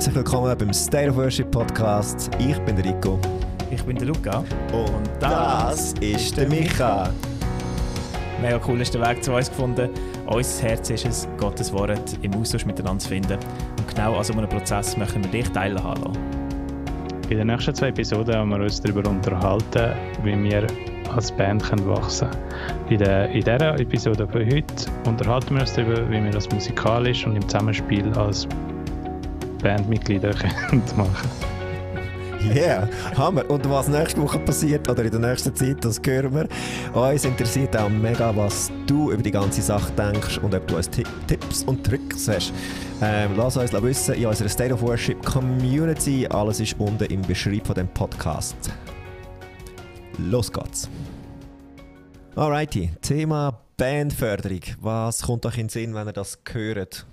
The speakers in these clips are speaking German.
herzlich willkommen beim State of Worship Podcast. Ich bin der Rico. Ich bin der Luca. Und das ist der Micha. Mega cool ist der Weg zu uns gefunden. Unser Herz ist es, Gottes Wort im Austausch miteinander zu finden. Und genau an so einem Prozess möchten wir dich teilhaben In den nächsten zwei Episoden haben wir uns darüber unterhalten, wie wir als Band können wachsen können. In, der, in dieser Episode von heute unterhalten wir uns darüber, wie wir das musikalisch und im Zusammenspiel als Bandmitglieder machen Yeah, Hammer. Und was nächste Woche passiert oder in der nächsten Zeit, das hören wir. Uns interessiert auch mega, was du über die ganze Sache denkst und ob du uns Tipps und Tricks hast. Ähm, lass uns wissen in unserer State of Worship Community. Alles ist unten im Beschreibung von dem Podcast. Los geht's. Alrighty, Thema Bandförderung. Was kommt euch in den Sinn, wenn ihr das hört,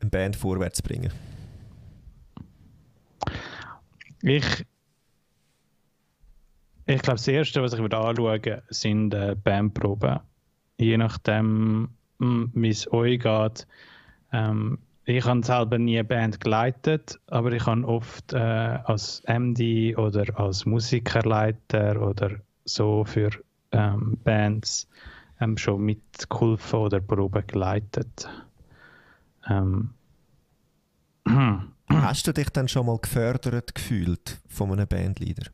eine Band vorwärts bringen? Ich, ich glaube, das Erste, was ich würde anschauen sind äh, Bandproben. Je nachdem, hm, wie es euch geht. Ähm, ich habe selber nie eine Band geleitet, aber ich habe oft äh, als MD oder als Musikerleiter oder so für ähm, Bands ähm, schon mitgeholfen oder Proben geleitet. Ähm, Hast du dich dann schon mal gefördert gefühlt von einem Bandleader,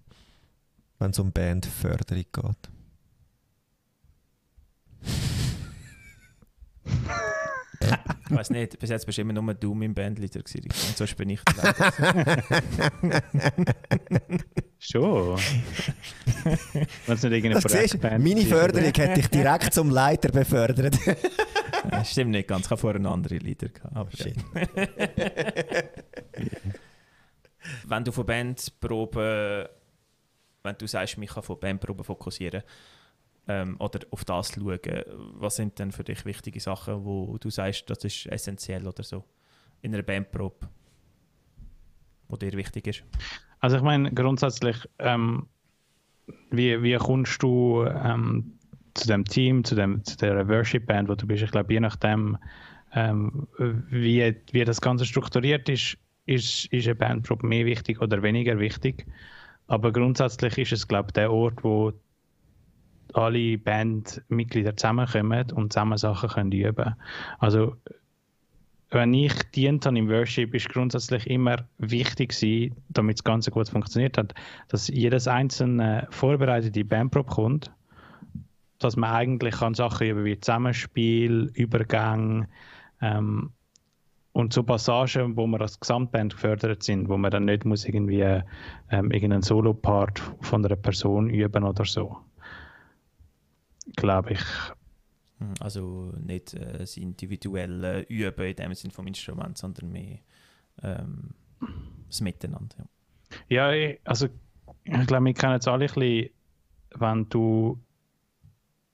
wenn es um Bandförderung geht? ich weiß nicht, bis jetzt bist du immer nur du mein Bandleader gewesen. Und sonst bin ich Schon. Wenn's nicht irgendeine siehst, meine Förderung hätte ich direkt zum Leiter befördert. das stimmt nicht ganz, ich habe vorher einen anderen Leader gehabt. Aber ja. Wenn du von Bandproben, wenn du sagst, ich kann von Bandproben fokussieren ähm, oder auf das schauen, was sind denn für dich wichtige Sachen, wo du sagst, das ist essentiell oder so in einer Bandprobe, wo dir wichtig ist? Also ich meine grundsätzlich, ähm, wie, wie kommst du ähm, zu dem Team, zu, dem, zu der Worship Band, wo du bist? Ich glaube, je nachdem, ähm, wie, wie das Ganze strukturiert ist, ist, ist eine Bandprobe mehr wichtig oder weniger wichtig. Aber grundsätzlich ist es, glaube ich, der Ort, wo alle Bandmitglieder zusammenkommen und zusammen Sachen können üben Also, wenn ich dient habe im Worship, ist grundsätzlich immer wichtig gewesen, damit das Ganze gut funktioniert hat, dass jedes einzelne vorbereitete Bandprobe kommt, dass man eigentlich kann Sachen über wie Zusammenspiel, Übergang, ähm, und so Passagen, wo wir als Gesamtband gefördert sind, wo man dann nicht muss irgendwie ähm, irgendeinen Solo-Part von einer Person üben oder so. Glaube ich. Hm, also nicht äh, das individuelle Üben in dem Sinne vom Instrument, sondern mehr ähm, das Miteinander. Ja, ja also ich glaube, wir kennen es alle ein bisschen, wenn du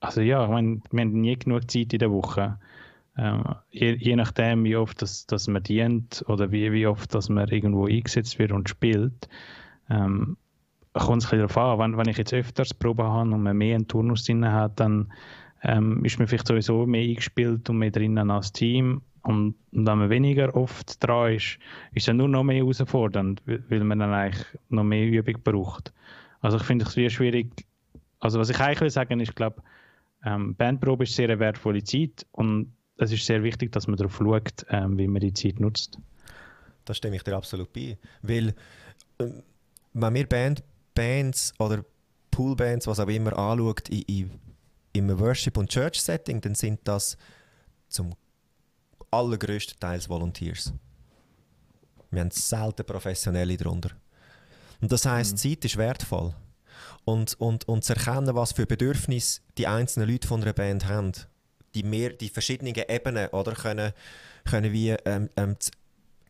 also ja, ich meine, wir haben nie genug Zeit in der Woche ähm, je, je, nachdem, wie oft das, das man dient oder wie, wie oft dass man irgendwo eingesetzt wird und spielt, ähm, kommt es darauf an. Wenn, wenn ich jetzt öfters Proben habe und man mehr einen Turnus drin hat, dann ähm, ist man vielleicht sowieso mehr eingespielt und mehr drinnen als Team. Und, und wenn man weniger oft dran ist, ist es nur noch mehr herausfordernd, weil man dann eigentlich noch mehr Übung braucht. Also ich finde es schwierig. Also was ich eigentlich will sagen, ist, ich glaube, ähm, Bandprobe ist sehr eine wertvolle Zeit und es ist sehr wichtig, dass man darauf schaut, ähm, wie man die Zeit nutzt. Da stimme ich dir absolut bei. Weil, äh, wenn wir Band, Bands oder Poolbands, was auch immer, anschaut, in, in, im Worship- und Church-Setting, dann sind das zum allergrößten Teil Volunteers. Wir haben selten Professionelle darunter. Und das heisst, mhm. Zeit ist wertvoll. Und, und, und zu erkennen, was für Bedürfnisse die einzelnen Leute von einer Band haben die, mehr, die verschiedenen Ebenen oder, können, können wie, ähm, ähm, zu,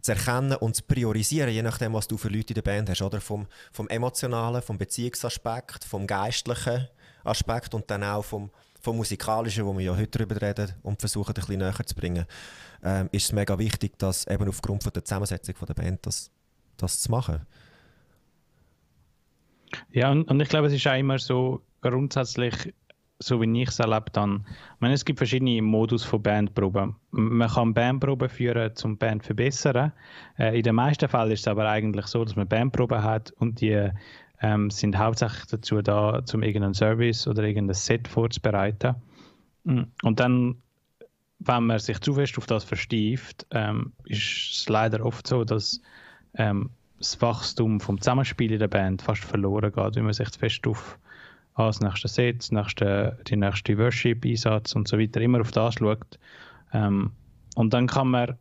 zu erkennen und zu priorisieren, je nachdem, was du für Leute in der Band hast. Oder? Vom, vom emotionalen, vom Beziehungsaspekt, vom geistlichen Aspekt und dann auch vom, vom musikalischen, wo wir ja heute darüber reden und versuchen, ein bisschen näher zu bringen, ähm, ist es mega wichtig, dass eben aufgrund von der Zusammensetzung von der Band das, das zu machen. Ja, und, und ich glaube, es ist auch immer so grundsätzlich so wie ich es erlebt habe, ich meine, es gibt verschiedene Modus von Bandproben. Man kann Bandproben führen, um Band zu verbessern. Äh, in den meisten Fällen ist es aber eigentlich so, dass man Bandproben hat und die ähm, sind hauptsächlich dazu da, um irgendeinen Service oder irgendein Set vorzubereiten. Mm, und dann, wenn man sich zu fest auf das verstieft, ähm, ist es leider oft so, dass ähm, das Wachstum vom Zusammenspiel in der Band fast verloren geht, wenn man sich zu fest auf ah, das nächste nächste, die nächste Worship-Einsatz und so weiter immer auf das schaut. Ähm, und dann kann man,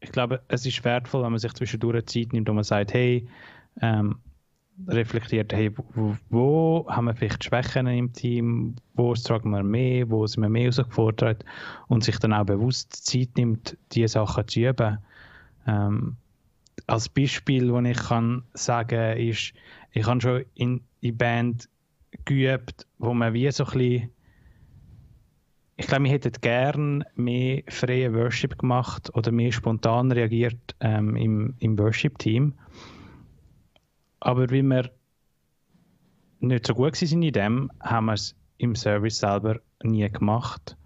ich glaube, es ist wertvoll, wenn man sich zwischendurch Zeit nimmt und man sagt, hey, ähm, reflektiert, hey, wo, wo, haben wir vielleicht Schwächen im Team, wo tragen wir mehr, wo sind wir mehr herausgefordert und sich dann auch bewusst Zeit nimmt, diese Sachen zu üben. Ähm, als Beispiel, das ich kann sagen ist, ich habe schon in, in Band geübt, wo man wie so ein bisschen ich glaube, wir hätten gerne mehr freie Worship gemacht oder mehr spontan reagiert ähm, im, im Worship-Team. Aber weil wir nicht so gut sind in dem, haben wir es im Service selber nie gemacht.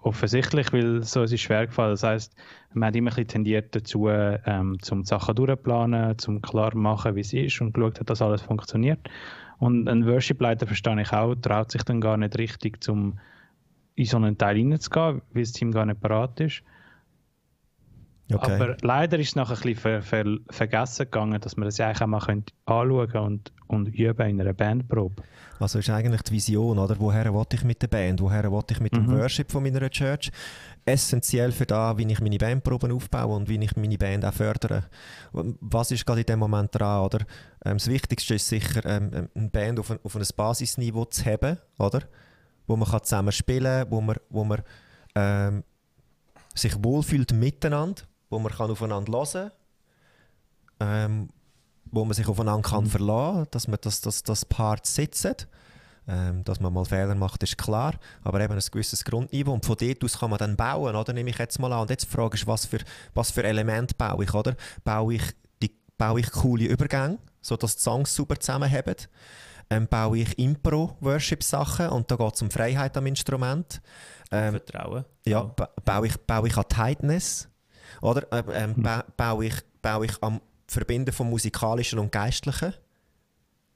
Offensichtlich, weil so ist es schwer gefallen. Das heißt, man hat immer ein bisschen tendiert dazu, ähm, zum Sachen durchplanen, zum klar machen, wie es ist und geschaut dass alles funktioniert. Und ein Worship-Leiter, verstehe ich auch, traut sich dann gar nicht richtig, zum in so einen Teil reinzugehen, weil das Team gar nicht parat ist. Okay. Aber leider ist es nachher ein bisschen ver, ver, vergessen gegangen, dass man das ja eigentlich auch mal anschauen und, und üben in einer Bandprobe. Also ist eigentlich die Vision, oder? Woher wollte ich mit der Band? Woher wollte ich mit mhm. dem Worship von meiner Church? Essentiell für da, wie ich meine Bandproben aufbaue und wie ich meine Band auch fördere. Was ist gerade in dem Moment dran, oder? Ähm, das Wichtigste ist sicher, ähm, ähm eine Band auf ein, auf ein Basisniveau zu haben, oder? Wo man kann zusammen spielen kann, wo man, wo man ähm, sich wohlfühlt miteinander wo man kann aufeinander hören kann, ähm, wo man sich aufeinander kann mhm. verlassen kann, dass man das, das, das Part sitzt. Ähm, dass man mal Fehler macht, ist klar, aber eben ein gewisses Grundniveau und von dort aus kann man dann bauen, oder? Nehme ich jetzt mal an. Und jetzt die Frage ist, was für, was für Element baue ich, oder? Baue ich, die, baue ich coole Übergänge, sodass die Songs super zusammenhaben? Ähm, baue ich Impro-Worship-Sachen und da geht es um Freiheit am Instrument. Ähm, Vertrauen. Ja, ba baue ich, baue ich an Tightness, oder? Äh, ähm, ba baue, ich, baue ich am Verbinden vom Musikalischen und Geistlichen,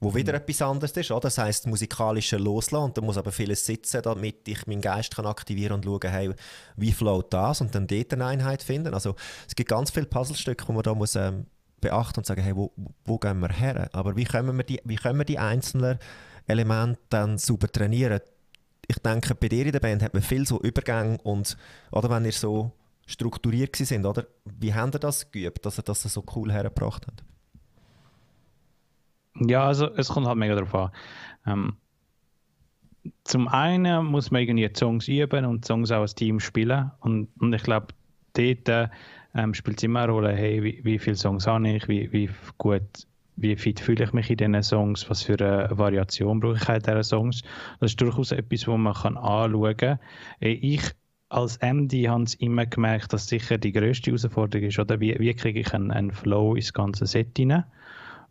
wo mhm. wieder etwas anderes ist. Oder? Das heisst, musikalische loslassen und da muss aber vieles sitzen, damit ich meinen Geist kann aktivieren und schauen, hey, wie float das und dann dort eine Einheit finden. Also es gibt ganz viele Puzzlestücke, die man da muss, ähm, beachten und sagen, hey, wo, wo gehen wir her? Aber wie können wir die, wie können wir die einzelnen Elemente dann super trainieren? Ich denke, bei dir in der Band hat man viel so Übergänge und, oder wenn ihr so strukturiert sind, oder? Wie haben ihr das geübt, dass ihr das so cool hergebracht habt? Ja, also es kommt halt mega darauf an. Ähm, zum einen muss man irgendwie Songs üben und Songs auch als Team spielen und, und ich glaube, dort ähm, spielt es immer eine Rolle, hey, wie, wie viele Songs habe ich, wie, wie gut wie fit fühle ich mich in diesen Songs, was für eine Variation brauche ich in diesen Songs. Das ist durchaus etwas, was man kann anschauen kann. Ich als MD haben sie immer gemerkt, dass sicher die größte Herausforderung ist, oder wie, wie kriege ich einen, einen, Flow ins ganze Set hinein.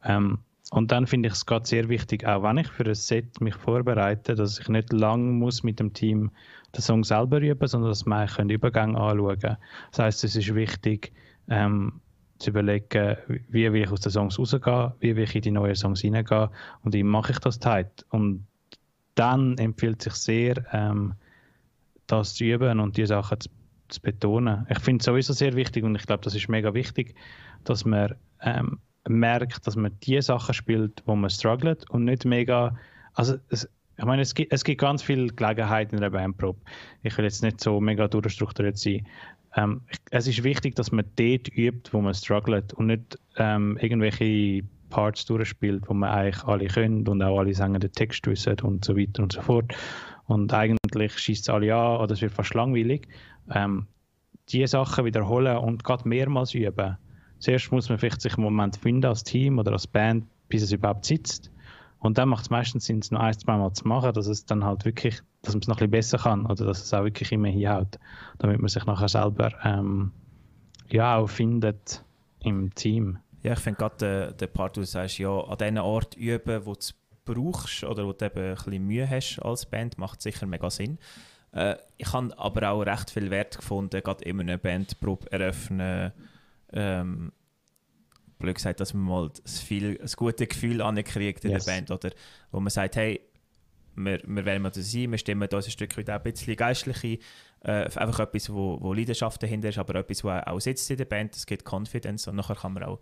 Ähm, und dann finde ich es gerade sehr wichtig, auch wenn ich für ein Set mich vorbereite, dass ich nicht lang muss mit dem Team den Song selber üben, sondern dass wir einen Übergang anschauen können. Das heißt, es ist wichtig, ähm, zu überlegen, wie will ich aus den Songs rausgehen, wie will ich in die neuen Songs hineingehen und wie mache ich das tight. Und dann empfiehlt sich sehr, ähm, das zu üben und die Sachen zu, zu betonen. Ich finde es sowieso sehr wichtig und ich glaube, das ist mega wichtig, dass man ähm, merkt, dass man die Sachen spielt, wo man struggelt und nicht mega. Also es, ich meine, es gibt, es gibt ganz viele Gelegenheiten in der Bandprobe. Ich will jetzt nicht so mega durchstrukturiert sein. Ähm, es ist wichtig, dass man dort übt, wo man struggelt und nicht ähm, irgendwelche Parts durchspielt, wo man eigentlich alle können und auch alle sagen den Text wissen und so weiter und so fort und eigentlich schießt es alle an oder es wird fast langweilig. Ähm, die Sachen wiederholen und gerade mehrmals üben. Zuerst muss man vielleicht sich einen Moment finden als Team oder als Band, bis es überhaupt sitzt. Und dann macht es meistens Sinn, es noch ein, zwei Mal zu machen, dass es dann halt wirklich, dass man es noch ein bisschen besser kann oder dass es auch wirklich immer hinhaut, damit man sich nachher selber ähm, ja auch findet im Team. Ja, ich finde gerade den, den Part, wo du sagst, ja, an diesen Ort üben, wo das brauchst oder wo du eben ein bisschen Mühe hast als Band, macht sicher mega Sinn. Äh, ich habe aber auch recht viel Wert gefunden, gerade immer eine Bandprobe eröffnen, ähm, blöd gesagt, dass man mal das, viel, das gute Gefühl ankriegt in yes. der Band, oder wo man sagt, hey, wir, wir wollen das sein, wir stimmen uns ein Stück weit ein bisschen geistliche, äh, einfach etwas, wo, wo Leidenschaft dahinter ist, aber etwas, wo auch sitzt in der Band, es gibt Confidence und nachher kann man auch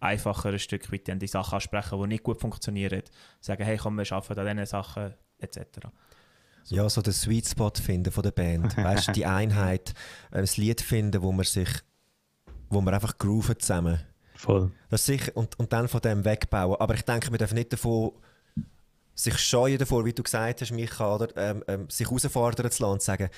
einfacher ein Stück weit die Sachen ansprechen, die nicht gut funktionieren, sagen, hey komm, wir arbeiten an diesen Sachen, etc. So. Ja, so den Sweet Spot finden von der Band, weißt du, die Einheit, äh, das Lied finden, wo man sich, wo man einfach grooven zusammen. Voll. Das sicher, und, und dann von dem wegbauen, aber ich denke, wir dürfen nicht davon sich scheuen davor, wie du gesagt hast, Micha, oder, ähm, ähm, sich herausfordern zu lassen und sagen,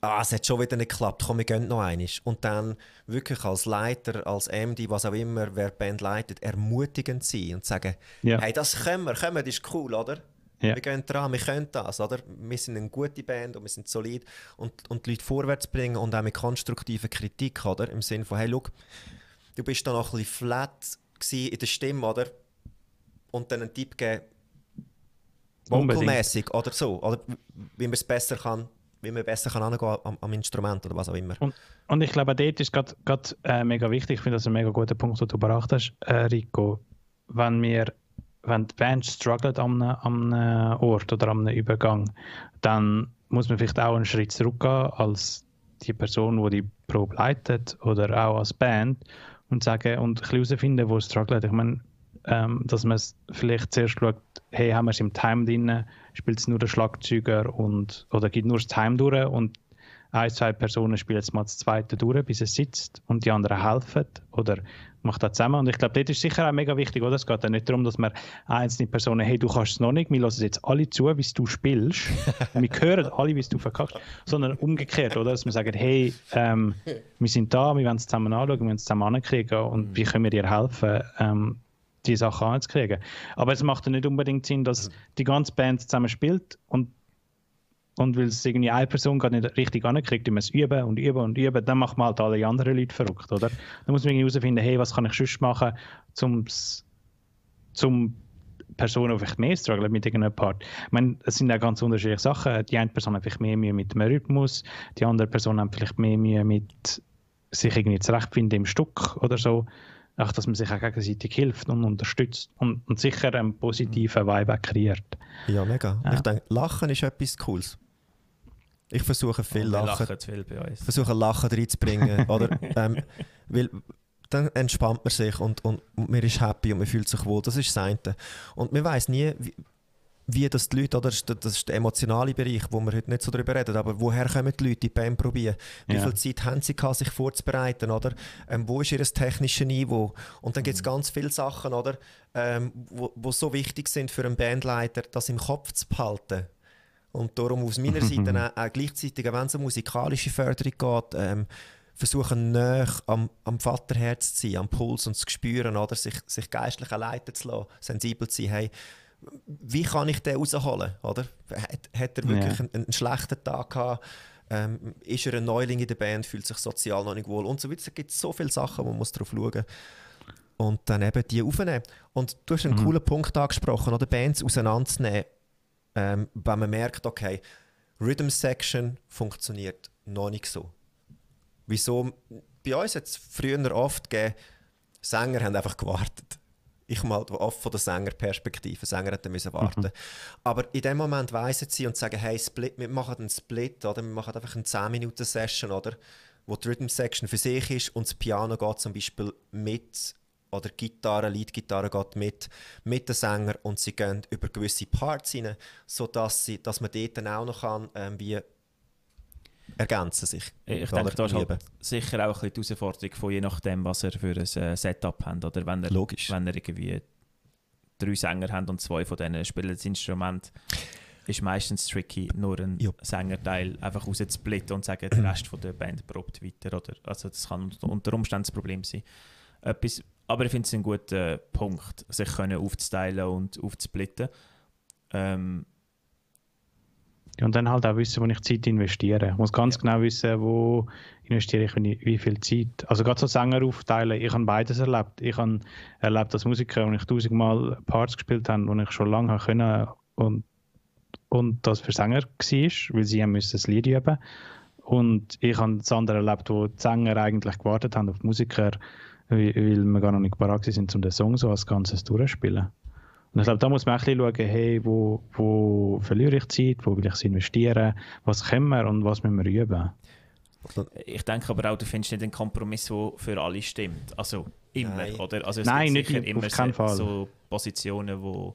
ah, es hat schon wieder nicht geklappt, komm, wir gehen noch einiges. Und dann wirklich als Leiter, als MD, was auch immer, wer die Band leitet, ermutigend sein und sagen, ja. hey, das können wir, können wir, das ist cool, oder? Ja. Wir gehen dran, wir können das, oder? Wir sind eine gute Band und wir sind solid und, und die Leute vorwärts bringen und auch mit konstruktiver Kritik, oder? Im Sinne von, hey, look, du bist da noch ein bisschen flat in der Stimme, oder? Und dann einen Tipp geben, vocalmäßig oder so, oder wie man es besser kann wie man besser kann am, am Instrument oder was auch immer. Und, und ich glaube, dort ist gerade äh, mega wichtig, ich finde das ein mega guter Punkt, den du gebracht hast, äh, Rico. Wenn wir wenn die Band struggelt an einem, einem Ort oder an einem Übergang, dann muss man vielleicht auch einen Schritt zurückgehen als die Person, die die Probe leitet oder auch als Band und sagen und herausfinden, wo es struggelt. Ich meine, ähm, dass man vielleicht zuerst schaut, hey, haben wir es im Time drin, spielt es nur der Schlagzeuger und, oder geht nur das Time durch und ein, zwei Personen spielen jetzt mal das zweite durch, bis es sitzt und die anderen helfen oder macht das zusammen. Und ich glaube, das ist sicher auch mega wichtig, oder? Es geht ja nicht darum, dass man einzelne Personen, hey, du kannst es noch nicht, wir lassen jetzt alle zu, wie du spielst. wir hören alle, wie du verkackst, sondern umgekehrt, oder? Dass wir sagen, hey, ähm, wir sind da, wir wollen es zusammen anschauen, wir wollen es zusammen ankriegen und wie können wir dir helfen? Ähm, die Sache anzukriegen. Aber es macht ja nicht unbedingt Sinn, dass mhm. die ganze Band zusammen spielt und, und weil es irgendwie eine Person gar nicht richtig ankriegt, die muss es üben und üben und üben, dann macht man halt alle anderen Leute verrückt, oder? Dann muss man irgendwie herausfinden, hey, was kann ich sonst machen, zum, zum Personen, die vielleicht mehr strugglen mit irgendeiner Part. Ich meine, es sind ja ganz unterschiedliche Sachen. Die eine Person hat vielleicht mehr Mühe mit dem Rhythmus, die andere Person hat vielleicht mehr Mühe mit sich irgendwie zurechtfinden im Stück oder so auch, dass man sich auch gegenseitig hilft und unterstützt und, und sicher einen positiven Vibe kreiert. Ja, mega. Ja. Ich denke, Lachen ist etwas Cooles. Ich versuche viel oh, Lachen, lachen viel bei uns. versuche Lachen reinzubringen, oder? Ähm, weil dann entspannt man sich und, und, und man ist happy und man fühlt sich wohl. Das ist das eine. Und man weiß nie, wie, wie das die Leute, oder das ist der emotionale Bereich, wo wir heute nicht so darüber reden, aber woher kommen die Leute, die Band probieren? Wie ja. viel Zeit haben sie gehabt, sich vorzubereiten, oder? Ähm, wo ist ihr technisches Niveau? Und dann gibt es mhm. ganz viele Sachen, oder? Ähm, wo, wo so wichtig sind für einen Bandleiter, das im Kopf zu behalten. Und darum aus meiner Seite auch, auch gleichzeitig, wenn es um musikalische Förderung geht, ähm, versuchen näher am, am Vaterherz zu sein, am Puls und zu spüren, oder? Sich, sich geistlich leiten zu lassen, sensibel zu sein. Hey, wie kann ich den rausholen? Oder? Hat, hat er wirklich ja. einen, einen, schlechten Tag gehabt? Ähm, ist er ein Neuling in der Band, fühlt sich sozial noch nicht wohl und so weiter. Es gibt so viele Sachen, wo man darauf schauen muss. Und dann eben die aufnehmen. Und du hast einen mhm. coolen Punkt angesprochen, oder Bands auseinanderzunehmen, ähm, wenn man merkt, okay, Rhythm Section funktioniert noch nicht so. Wieso? Bei uns hat es früher oft gegeben, Sänger haben einfach gewartet ich mal oft von der Sängerperspektive. Sänger hätten müssen warten. Mhm. Aber in dem Moment weissen sie und sagen, hey, Split, wir machen einen Split, oder? Wir machen einfach eine 10-Minuten-Session, oder? Wo die Rhythm-Section für sich ist und das Piano geht zum Beispiel mit oder Gitarre, Leadgitarre geht mit, mit den Sänger und sie gehen über gewisse Parts rein, sodass sie, dass man dort dann auch noch kann, ähm, wie ergänzen sich. Ich denke, da ist halt sicher auch ein bisschen die Herausforderung von je nachdem, was er für ein äh, Setup hat. Oder wenn er, Logisch. Wenn er irgendwie drei Sänger hat und zwei von denen spielen das Instrument, ist meistens tricky, nur einen ja. Sängerteil einfach rauszusplitten und sagen, der Rest von der Band probt weiter. Oder? Also das kann unter Umständen das Problem sein. Etwas, aber ich finde es ein guter Punkt, sich können aufzuteilen und aufzusplitten. Ähm, und dann halt auch wissen, wo ich Zeit investiere. Ich muss ganz ja. genau wissen, wo investiere ich wie viel Zeit. Also gerade so Sänger aufteilen, ich habe beides erlebt. Ich habe erlebt als Musiker, wo ich tausendmal Parts gespielt habe, wo ich schon lange können und, und das für Sänger war, weil sie haben müssen das Lied üben und ich habe das andere erlebt, wo die Sänger eigentlich gewartet haben auf die Musiker, weil, weil wir gar noch nicht bereit sind, um den Song so als Ganzes durchzuspielen. Und ich glaube, da muss man ein bisschen schauen, hey, wo, wo verliere ich Zeit, wo will ich investieren, was können wir und was müssen wir üben. Ich denke aber auch, du findest nicht einen Kompromiss, der für alle stimmt. Also immer, Nein. oder? Also es Nein, gibt sicher nicht, immer so, so, Positionen, wo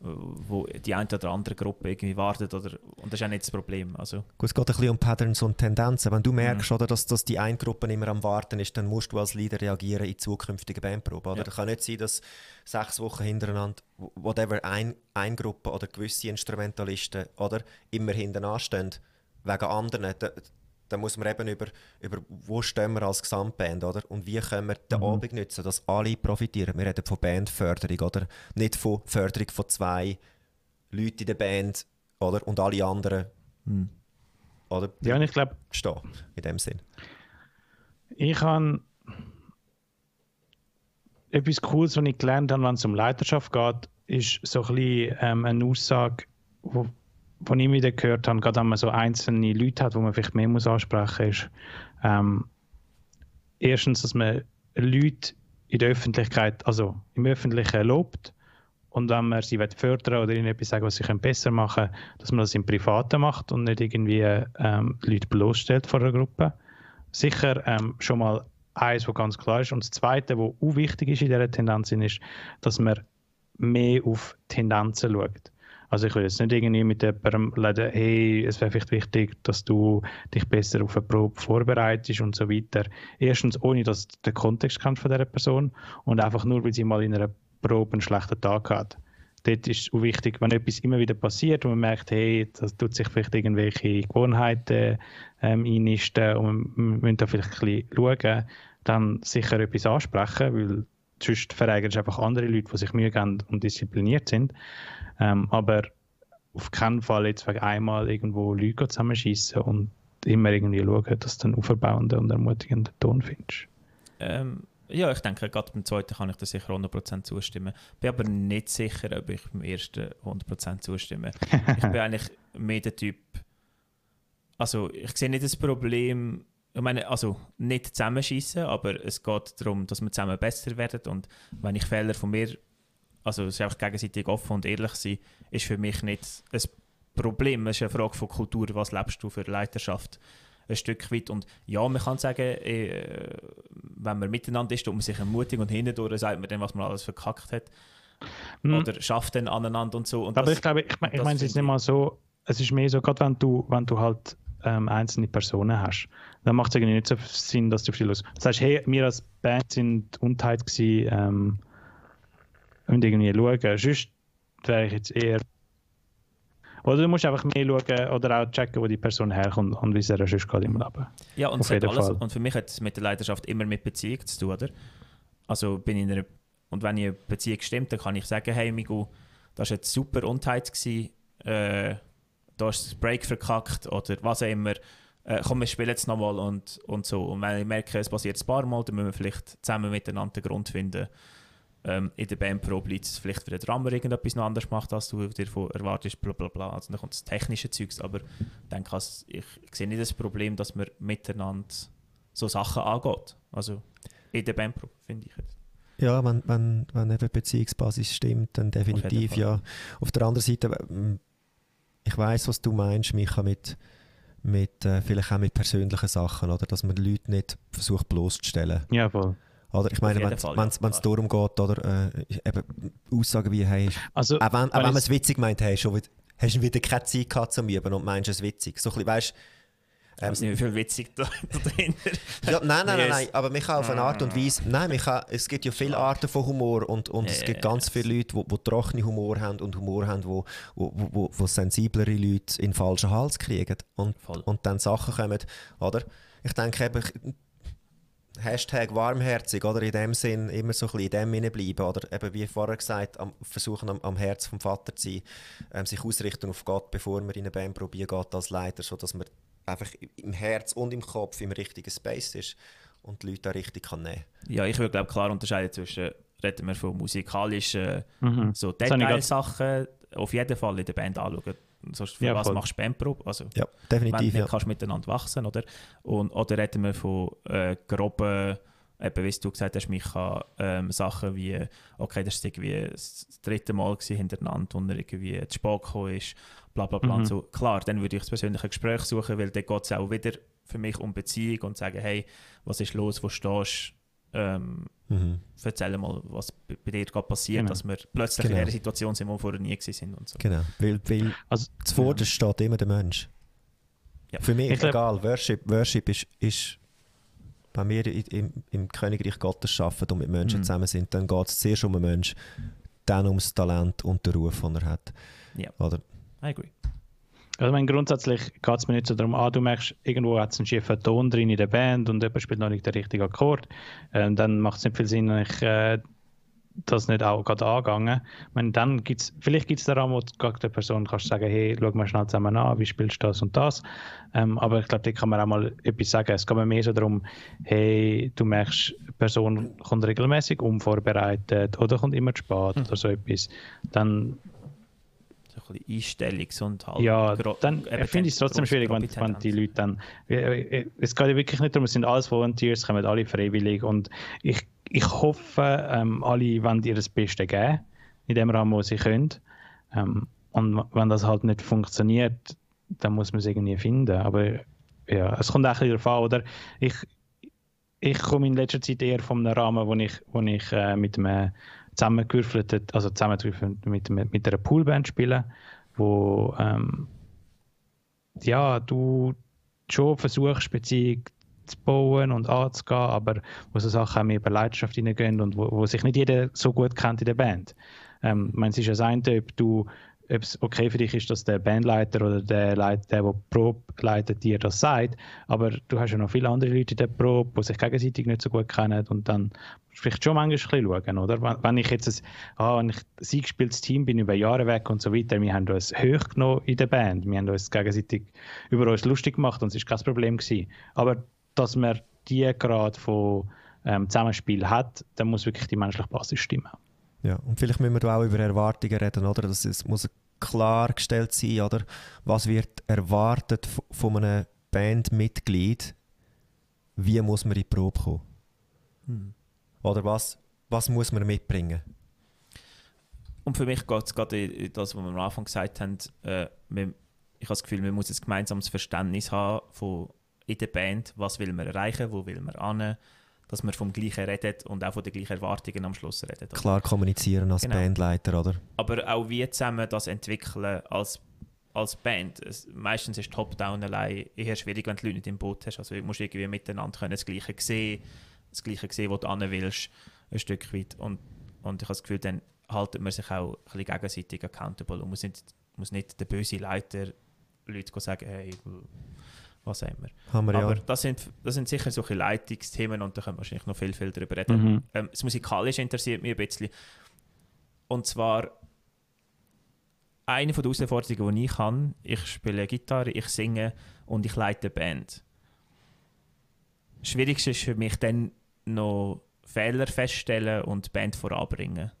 wo die eine oder andere Gruppe irgendwie wartet oder, und das ist auch nicht das Problem. Also. Gut, es geht ein bisschen um Patterns und Tendenzen. Wenn du merkst, mhm. oder, dass, dass die eine Gruppe immer am Warten ist, dann musst du als Leader reagieren in zukünftigen Bandproben. Oder? Ja. kann nicht sein, dass sechs Wochen hintereinander whatever ein, eine Gruppe oder gewisse Instrumentalisten oder, immer hinten anstehen wegen anderen dann muss man eben über, über wo stehen wir als Gesamtband, oder? Und wie können wir den mhm. Abend nutzen, dass alle profitieren. Wir reden von Bandförderung, oder? Nicht von Förderung von zwei Leuten in der Band, oder? Und alle anderen, mhm. oder? Ja, und ich glaube... Stehen, in dem Sinn. Ich habe etwas Cooles, was ich gelernt habe, wenn es um Leiterschaft geht, ist so ein bisschen ähm, eine Aussage, wo was ich wieder gehört habe, gerade wenn man so einzelne Leute hat, wo man vielleicht mehr muss ansprechen muss, ist ähm, erstens, dass man Leute in der Öffentlichkeit, also im Öffentlichen lobt und wenn man sie fördern oder ihnen etwas sagen, was sie besser machen können, dass man das im Privaten macht und nicht irgendwie ähm, Leute bloßstellt vor einer Gruppe. Sicher ähm, schon mal eins, was ganz klar ist. Und das Zweite, was auch wichtig ist in dieser Tendenz, ist, dass man mehr auf Tendenzen schaut. Also ich will jetzt nicht irgendwie mit jemandem reden, hey, es wäre vielleicht wichtig, dass du dich besser auf eine Probe vorbereitest und so weiter. Erstens, ohne dass du den Kontext kennst von dieser Person und einfach nur, weil sie mal in einer Probe einen schlechten Tag hat. Dort ist es auch wichtig, wenn etwas immer wieder passiert und man merkt, hey, das tut sich vielleicht irgendwelche Gewohnheiten ähm, einnisten und wir müssen da vielleicht ein bisschen schauen, dann sicher etwas ansprechen, weil sonst verärgerst du einfach andere Leute, die sich Mühe geben und diszipliniert sind. Ähm, aber auf keinen Fall jetzt wegen einmal irgendwo Leute zusammenschießen und immer irgendwie schauen, dass du einen aufbauenden und ermutigenden Ton findest. Ähm, ja, ich denke, gerade beim zweiten kann ich da sicher 100% zustimmen. Bin aber nicht sicher, ob ich beim ersten 100% zustimme. ich bin eigentlich mehr der Typ, also ich sehe nicht das Problem, ich meine, also nicht zusammenschießen, aber es geht darum, dass wir zusammen besser werden und wenn ich Fehler von mir also es ist einfach gegenseitig offen und ehrlich sein, ist für mich nicht ein Problem. Es ist eine Frage von Kultur, was lebst du für Leiterschaft ein Stück weit. Und ja, man kann sagen, äh, wenn man miteinander ist, tut man sich ermutigt und hindurch sagt man dann, was man alles verkackt hat. Mhm. Oder schafft dann aneinander und so. Und Aber das, ich glaube, ich, ich meine es jetzt nicht mal so, es ist mehr so, gerade wenn du, wenn du halt ähm, einzelne Personen hast, dann macht es irgendwie nicht so Sinn, dass du viel los. Das heißt, hey, wir als Band sind unteilt gewesen, ähm, und irgendwie schauen. Sonst wäre ich jetzt eher. Oder du musst einfach mehr schauen oder auch checken, wo die Person herkommt und wie es er sonst geht im Leben. Ja, und, alles, und für mich hat es mit der Leidenschaft immer mit Beziehung zu tun, oder? Also bin ich in einer. Und wenn eine Beziehung stimmt, dann kann ich sagen: Hey, Migu, das war jetzt super Unheit, gewesen, äh, du hast das Break verkackt oder was auch immer. Äh, komm, wir spielen jetzt nochmal und, und so. Und wenn ich merke, es passiert ein paar Mal, dann müssen wir vielleicht zusammen miteinander den Grund finden, ähm, in der Bandprobe liegt es vielleicht, weil der Drummer irgendetwas noch anders macht, als du dir erwartest, bla bla bla. Also dann kommt das technische Zeugs, aber ich denke, also, ich, ich sehe nicht das Problem, dass man miteinander so Sachen angeht. Also in der Bandprobe, finde ich jetzt. Ja, wenn, wenn, wenn eben Beziehungsbasis stimmt, dann definitiv Auf ja. Auf der anderen Seite, ich weiß, was du meinst, Micha, mit, mit äh, vielleicht auch mit persönlichen Sachen, oder? Dass man Leute nicht versucht bloßzustellen. Ja, voll. Oder? Ich meine, wenn es ja, darum geht, oder, äh, eben Aussagen wie, hey, also, auch wenn, auch wenn man es witzig meint, hey, schon wieder, hast du wieder keine Zeit gehabt zum Üben und meinst es witzig. So ein bisschen, weißt, ähm, ich weiß nicht, wie viel witzig da dahinter ja, Nein, nein, nein, nein, aber man kann auf eine Art und Weise, nein, man kann, es gibt ja viele Arten von Humor und, und es gibt ganz viele Leute, die, die trockene Humor haben und Humor haben, wo, wo, wo, wo sensiblere Leute in den falschen Hals kriegen. Und, und dann Sachen kommen, oder? Ich denke eben, Hashtag warmherzig, oder? In dem Sinn immer so ein bisschen in dem bleiben oder eben wie vorher gesagt, am, versuchen am, am Herz vom Vater zu sein, ähm, sich ausrichten auf Gott, bevor man in eine Band probieren geht als Leiter, sodass man einfach im Herz und im Kopf im richtigen Space ist und die Leute da richtig kann nehmen Ja, ich würde glaube klar unterscheiden zwischen, reden wir von musikalischen Mhm. so Detailsachen, auf jeden Fall in der Band anschauen. Sonst für Ja, was voll. machst du Bandprobe? Also, Ja, wenn du definitiv. nicht Ja. kannst miteinander wachsen, oder? Und, oder reden wir von äh, groben, eben, wie du gesagt hast, Micha, ähm, Sachen wie, okay, das war irgendwie das dritte Mal hintereinander, wo er irgendwie zu spät gekommen ist, bla bla bla. Mhm. Und so. Klar, dann würde ich das persönliche Gespräch suchen, weil dann geht es auch wieder für mich um Beziehung und sagen, hey, was ist los, wo stehst du? Ähm, Mhm. erzähl mal, was bei dir gerade passiert, Genau. dass wir plötzlich Genau. in einer Situation sind, wo wir vorher nie gewesen sind und so. Genau, weil, weil Also, zuvorderst steht immer der Mensch. Ja. Für mich, Ich glaub- egal, Worship, Worship ist, ist bei mir i- im, im Königreich Gottes arbeiten und mit Menschen Mhm. zusammen sind, dann geht es zuerst um den Mensch, dann ums Talent und den Ruf, den er hat. Ja. Oder? I agree. Also ich meine, grundsätzlich geht es mir nicht so darum, ah, du merkst, irgendwo hat es einen schiefen Ton drin in der Band und jemand spielt noch nicht den richtigen Akkord. Ähm, dann macht es nicht viel Sinn, wenn ich äh, das nicht auch gerade angegangen. Ich meine, dann gibt's, vielleicht gibt es daran, wo du der Person kannst sagen, hey, schau mal schnell zusammen an, wie spielst du das und das. Ähm, aber ich glaube, da kann man auch mal etwas sagen. Es geht mir mehr so darum, hey, du merkst, die Person kommt regelmäßig unvorbereitet oder kommt immer zu spät oder so etwas. Dann ein bisschen Einstellungs- und halt. ja, dann finde ich es trotzdem schwierig, wenn, wenn die Leute dann. Es geht ja wirklich nicht darum, es sind alles Volunteers, kommen alle freiwillig und ich, ich hoffe, ähm, alle wollen ihr das Beste geben, in dem Rahmen, wo sie können. Ähm, und wenn das halt nicht funktioniert, dann muss man es irgendwie finden. Aber ja, es kommt auch ein bisschen darauf an, oder? Ich, ich komme in letzter Zeit eher von einem Rahmen, wo ich, wo ich äh, mit einem zusammengewürfelten, also zusammengewürfelt mit, mit, mit einer Poolband spiele, wo ähm, ja, du schon versuchst, Beziehung zu bauen und anzugehen, aber wo so Sachen auch mehr über Leidenschaft hineingehen und wo, wo sich nicht jeder so gut kennt in der Band. Ähm, ich meine, es ist ja das eine, ob du ob es okay für dich ist, dass der Bandleiter oder der, Leit, der, der Probe leitet, dir das sagt, aber du hast ja noch viele andere Leute in der Probe, die sich gegenseitig nicht so gut kennen und dann vielleicht schon manchmal ein bisschen schauen, oder? Wenn, ich jetzt ein, ah, wenn ich ein eingespieltes Team bin, über Jahre weg und so weiter, wir haben uns hochgenommen in der Band, wir haben uns gegenseitig über uns lustig gemacht und es ist kein Problem gewesen. Aber dass man die Grad von ähm, Zusammenspiel hat, dann muss wirklich die menschliche Basis stimmen. Ja, und vielleicht müssen wir da auch über Erwartungen reden, oder? Das es muss klargestellt sein, oder? Was wird erwartet von einem Bandmitglied? Wie muss man in die Probe kommen? Hm. Oder was, was muss man mitbringen? Und für mich geht es gerade in das, was wir am Anfang gesagt haben. Äh, wir, ich habe das Gefühl, man muss ein gemeinsames Verständnis haben von in der Band, was will man erreichen, wo will man an, dass man vom Gleichen redet und auch von den gleichen Erwartungen am Schluss redet. oder? Klar kommunizieren als Genau. Bandleiter, oder? Aber auch wie zusammen das entwickeln als, als Band. Es, meistens ist Top-Down allein eher schwierig, wenn du Leute nicht im Boot hast. Also du musst irgendwie miteinander können, das Gleiche sehen, das Gleiche sehen, wo du hin willst, ein Stück weit. Und, und ich habe das Gefühl, dann haltet man sich auch ein bisschen gegenseitig accountable und muss nicht, muss nicht der böse Leiter Leute sagen, hey, was haben wir. Haben wir ja. Aber das sind, das sind sicher solche Leitungsthemen und da können wir wahrscheinlich noch viel, viel darüber reden. Mhm. Ähm, das Musikalische interessiert mich ein bisschen. Und zwar eine von der Herausforderungen, die ich habe, ich spiele Gitarre, ich singe und ich leite eine Band. Das Schwierigste ist für mich dann noch Fehler feststellen und die Band voranbringen.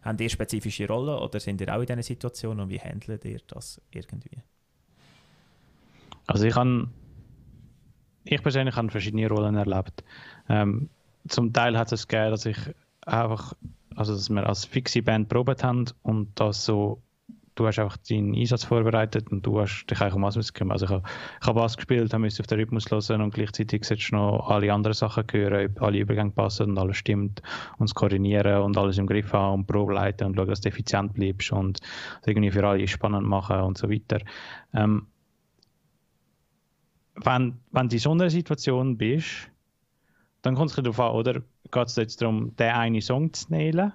Habt ihr spezifische Rollen oder sind ihr auch in diesen Situationen und wie handelt ihr das irgendwie? Also ich habe, ich persönlich habe verschiedene Rollen erlebt. Ähm, zum Teil hat es gegeben, dass ich einfach, also dass wir als fixe Band probiert haben und das so, du hast einfach deinen Einsatz vorbereitet und du hast dich eigentlich um müssen kümmern. Also ich habe, ich habe Bass gespielt, habe auf den Rhythmus hören und gleichzeitig du noch alle anderen Sachen hören, ob alle Übergänge passen und alles stimmt und es koordinieren und alles im Griff haben und Probe leiten und schauen, dass du effizient bleibst und irgendwie für alle spannend machen und so weiter. Ähm, wenn, wenn du in so einer Situation bist, dann kommt es darauf an, oder geht es jetzt darum, den einen Song zu nailen,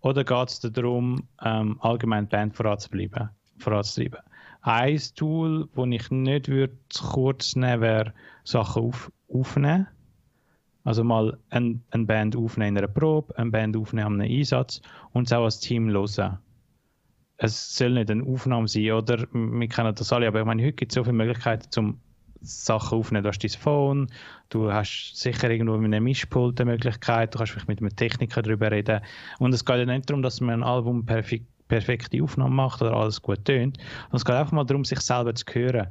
oder geht es darum, ähm, allgemein die Band voranzubleiben, voranzutreiben. Ein Tool, das ich nicht würde kurz nehmen wäre, Sachen auf, aufnehmen. Also mal eine ein Band aufnehmen in einer Probe, eine Band aufnehmen an einem Einsatz und es auch als Team hören. Es soll nicht eine Aufnahme sein, oder? Wir kennen das alle, aber ich meine, heute gibt es so viele Möglichkeiten, zum Sachen aufnehmen. Du hast dein Phone, du hast sicher irgendwo mit einem Mischpult eine Möglichkeit, du kannst vielleicht mit einem Techniker darüber reden. Und es geht ja nicht darum, dass man ein Album perfekt, perfekte Aufnahme macht oder alles gut tönt. Es geht einfach mal darum, sich selber zu hören.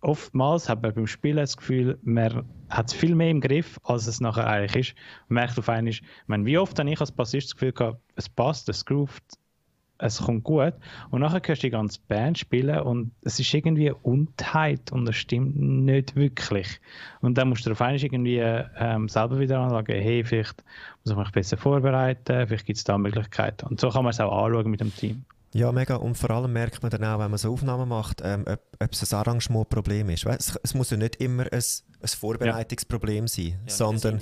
Oftmals hat man beim Spielen das Gefühl, man hat es viel mehr im Griff, als es nachher eigentlich ist. Man merkt auf einmal, ich meine, wie oft habe ich als Bassist das Gefühl gehabt, es passt, es groovt, es kommt gut. Und nachher hörst du die ganze Band spielen und es ist irgendwie Untheit und es stimmt nicht wirklich. Und dann musst du auf einmal irgendwie ähm, selber wieder ansagen, hey, vielleicht muss ich mich besser vorbereiten, vielleicht gibt es da Möglichkeiten. Und so kann man es auch anschauen mit dem Team. Ja, mega. Und vor allem merkt man dann auch, wenn man so Aufnahmen macht, ähm, ob, ob es ein Arrangementproblem ist. Weißt, es muss ja nicht immer ein, ein Vorbereitungsproblem sein, Ja, sondern,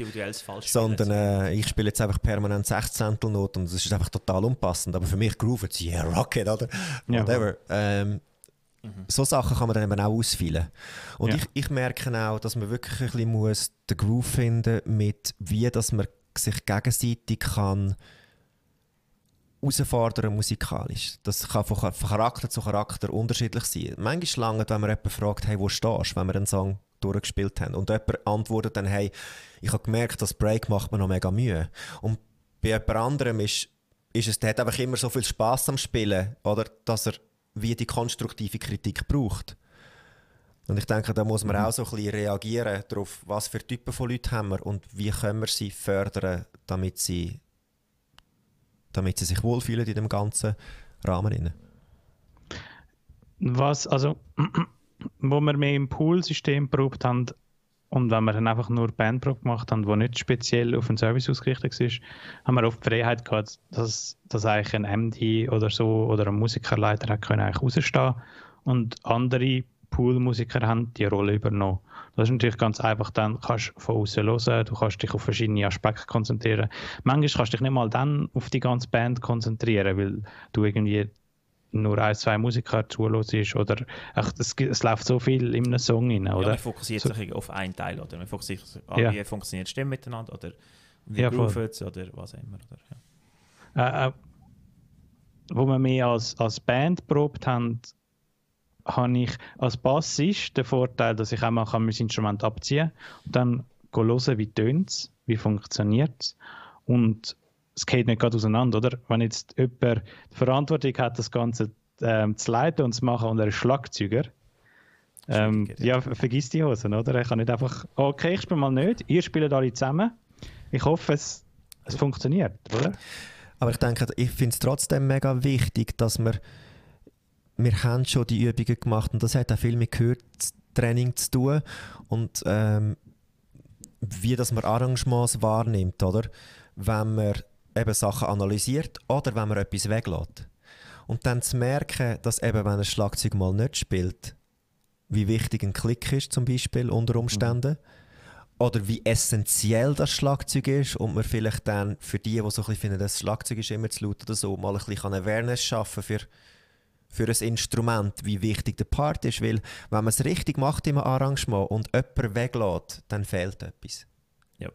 sondern äh, ich spiele jetzt einfach permanent 16 Not und es ist einfach total unpassend. Aber für mich groovet es, yeah, Rocket, oder? Ja. Whatever. Ähm, So Sachen kann man dann eben auch ausfüllen. Und Ja. ich, ich merke auch, dass man wirklich ein bisschen muss den Groove finden mit wie dass man sich gegenseitig kann herausfordern musikalisch. Das kann von, Charakter zu Charakter unterschiedlich sein. Manchmal lange, wenn man jemanden fragt, hey, wo stehst du, wenn wir einen Song durchgespielt haben. Und jemand antwortet dann, hey, ich habe gemerkt, das Break macht mir noch mega Mühe. Und bei jemand anderem ist, ist es, der hat einfach immer so viel Spaß am Spielen, oder, dass er wie die konstruktive Kritik braucht. Und ich denke, da muss man auch so ein bisschen reagieren darauf, was für Typen von Leuten haben wir und wie können wir sie fördern, damit sie, damit sie sich wohlfühlen in dem ganzen Rahmen. Rein. Was, also, wo wir mehr im Pool-System probiert haben und wenn wir dann einfach nur Bandprobe gemacht haben, wo nicht speziell auf den Service ausgerichtet ist, haben wir oft die Freiheit gehabt, dass, dass eigentlich ein MD oder so oder ein Musikerleiter hat können eigentlich rausstehen und andere Pool-Musiker haben die Rolle übernommen. Das ist natürlich ganz einfach, dann kannst du von außen hören, du kannst dich auf verschiedene Aspekte konzentrieren. Manchmal kannst du dich nicht mal dann auf die ganze Band konzentrieren, weil du irgendwie nur ein, zwei Musiker zuhörst oder ach, es, es läuft so viel in einem Song rein, Ja, oder? man fokussiert So- sich auf einen Teil, oder? Man fokussiert sich, ah, Ja. wie funktioniert die Stimme miteinander, oder wie Ja, sie, oder was immer. Oder? Ja. äh, äh, wo wir mehr als, als Band probt haben, habe ich als Bassist den Vorteil, dass ich einmal kann mein Instrument abziehen und dann hören, wie tönt es, wie funktioniert es und es geht nicht gerade auseinander, oder? Wenn jetzt jemand die Verantwortung hat, das Ganze ähm, zu leiten und zu machen und er ist Schlagzeuger, ähm, ja, ver- vergiss die Hosen, oder? Er kann nicht einfach, okay, ich spiele mal nicht, ihr spielt alle zusammen. Ich hoffe, es, es funktioniert, oder? Aber ich denke, ich finde es trotzdem mega wichtig, dass wir, wir haben schon die Übungen gemacht und das hat auch viel mit Gehörtraining zu tun und ähm, wie dass man Arrangements wahrnimmt, oder? Wenn man eben Sachen analysiert oder wenn man etwas weglässt. Und dann zu merken, dass eben, wenn ein Schlagzeug mal nicht spielt, wie wichtig ein Klick ist zum Beispiel unter Umständen. Oder wie essentiell das Schlagzeug ist und man vielleicht dann für die, die so ein bisschen finden, das Schlagzeug ist immer zu laut oder so, mal ein bisschen Awareness schaffen für, für ein Instrument, wie wichtig der Part ist. Weil wenn man es richtig macht im Arrangement und jemand weglässt, dann fehlt etwas. Ja.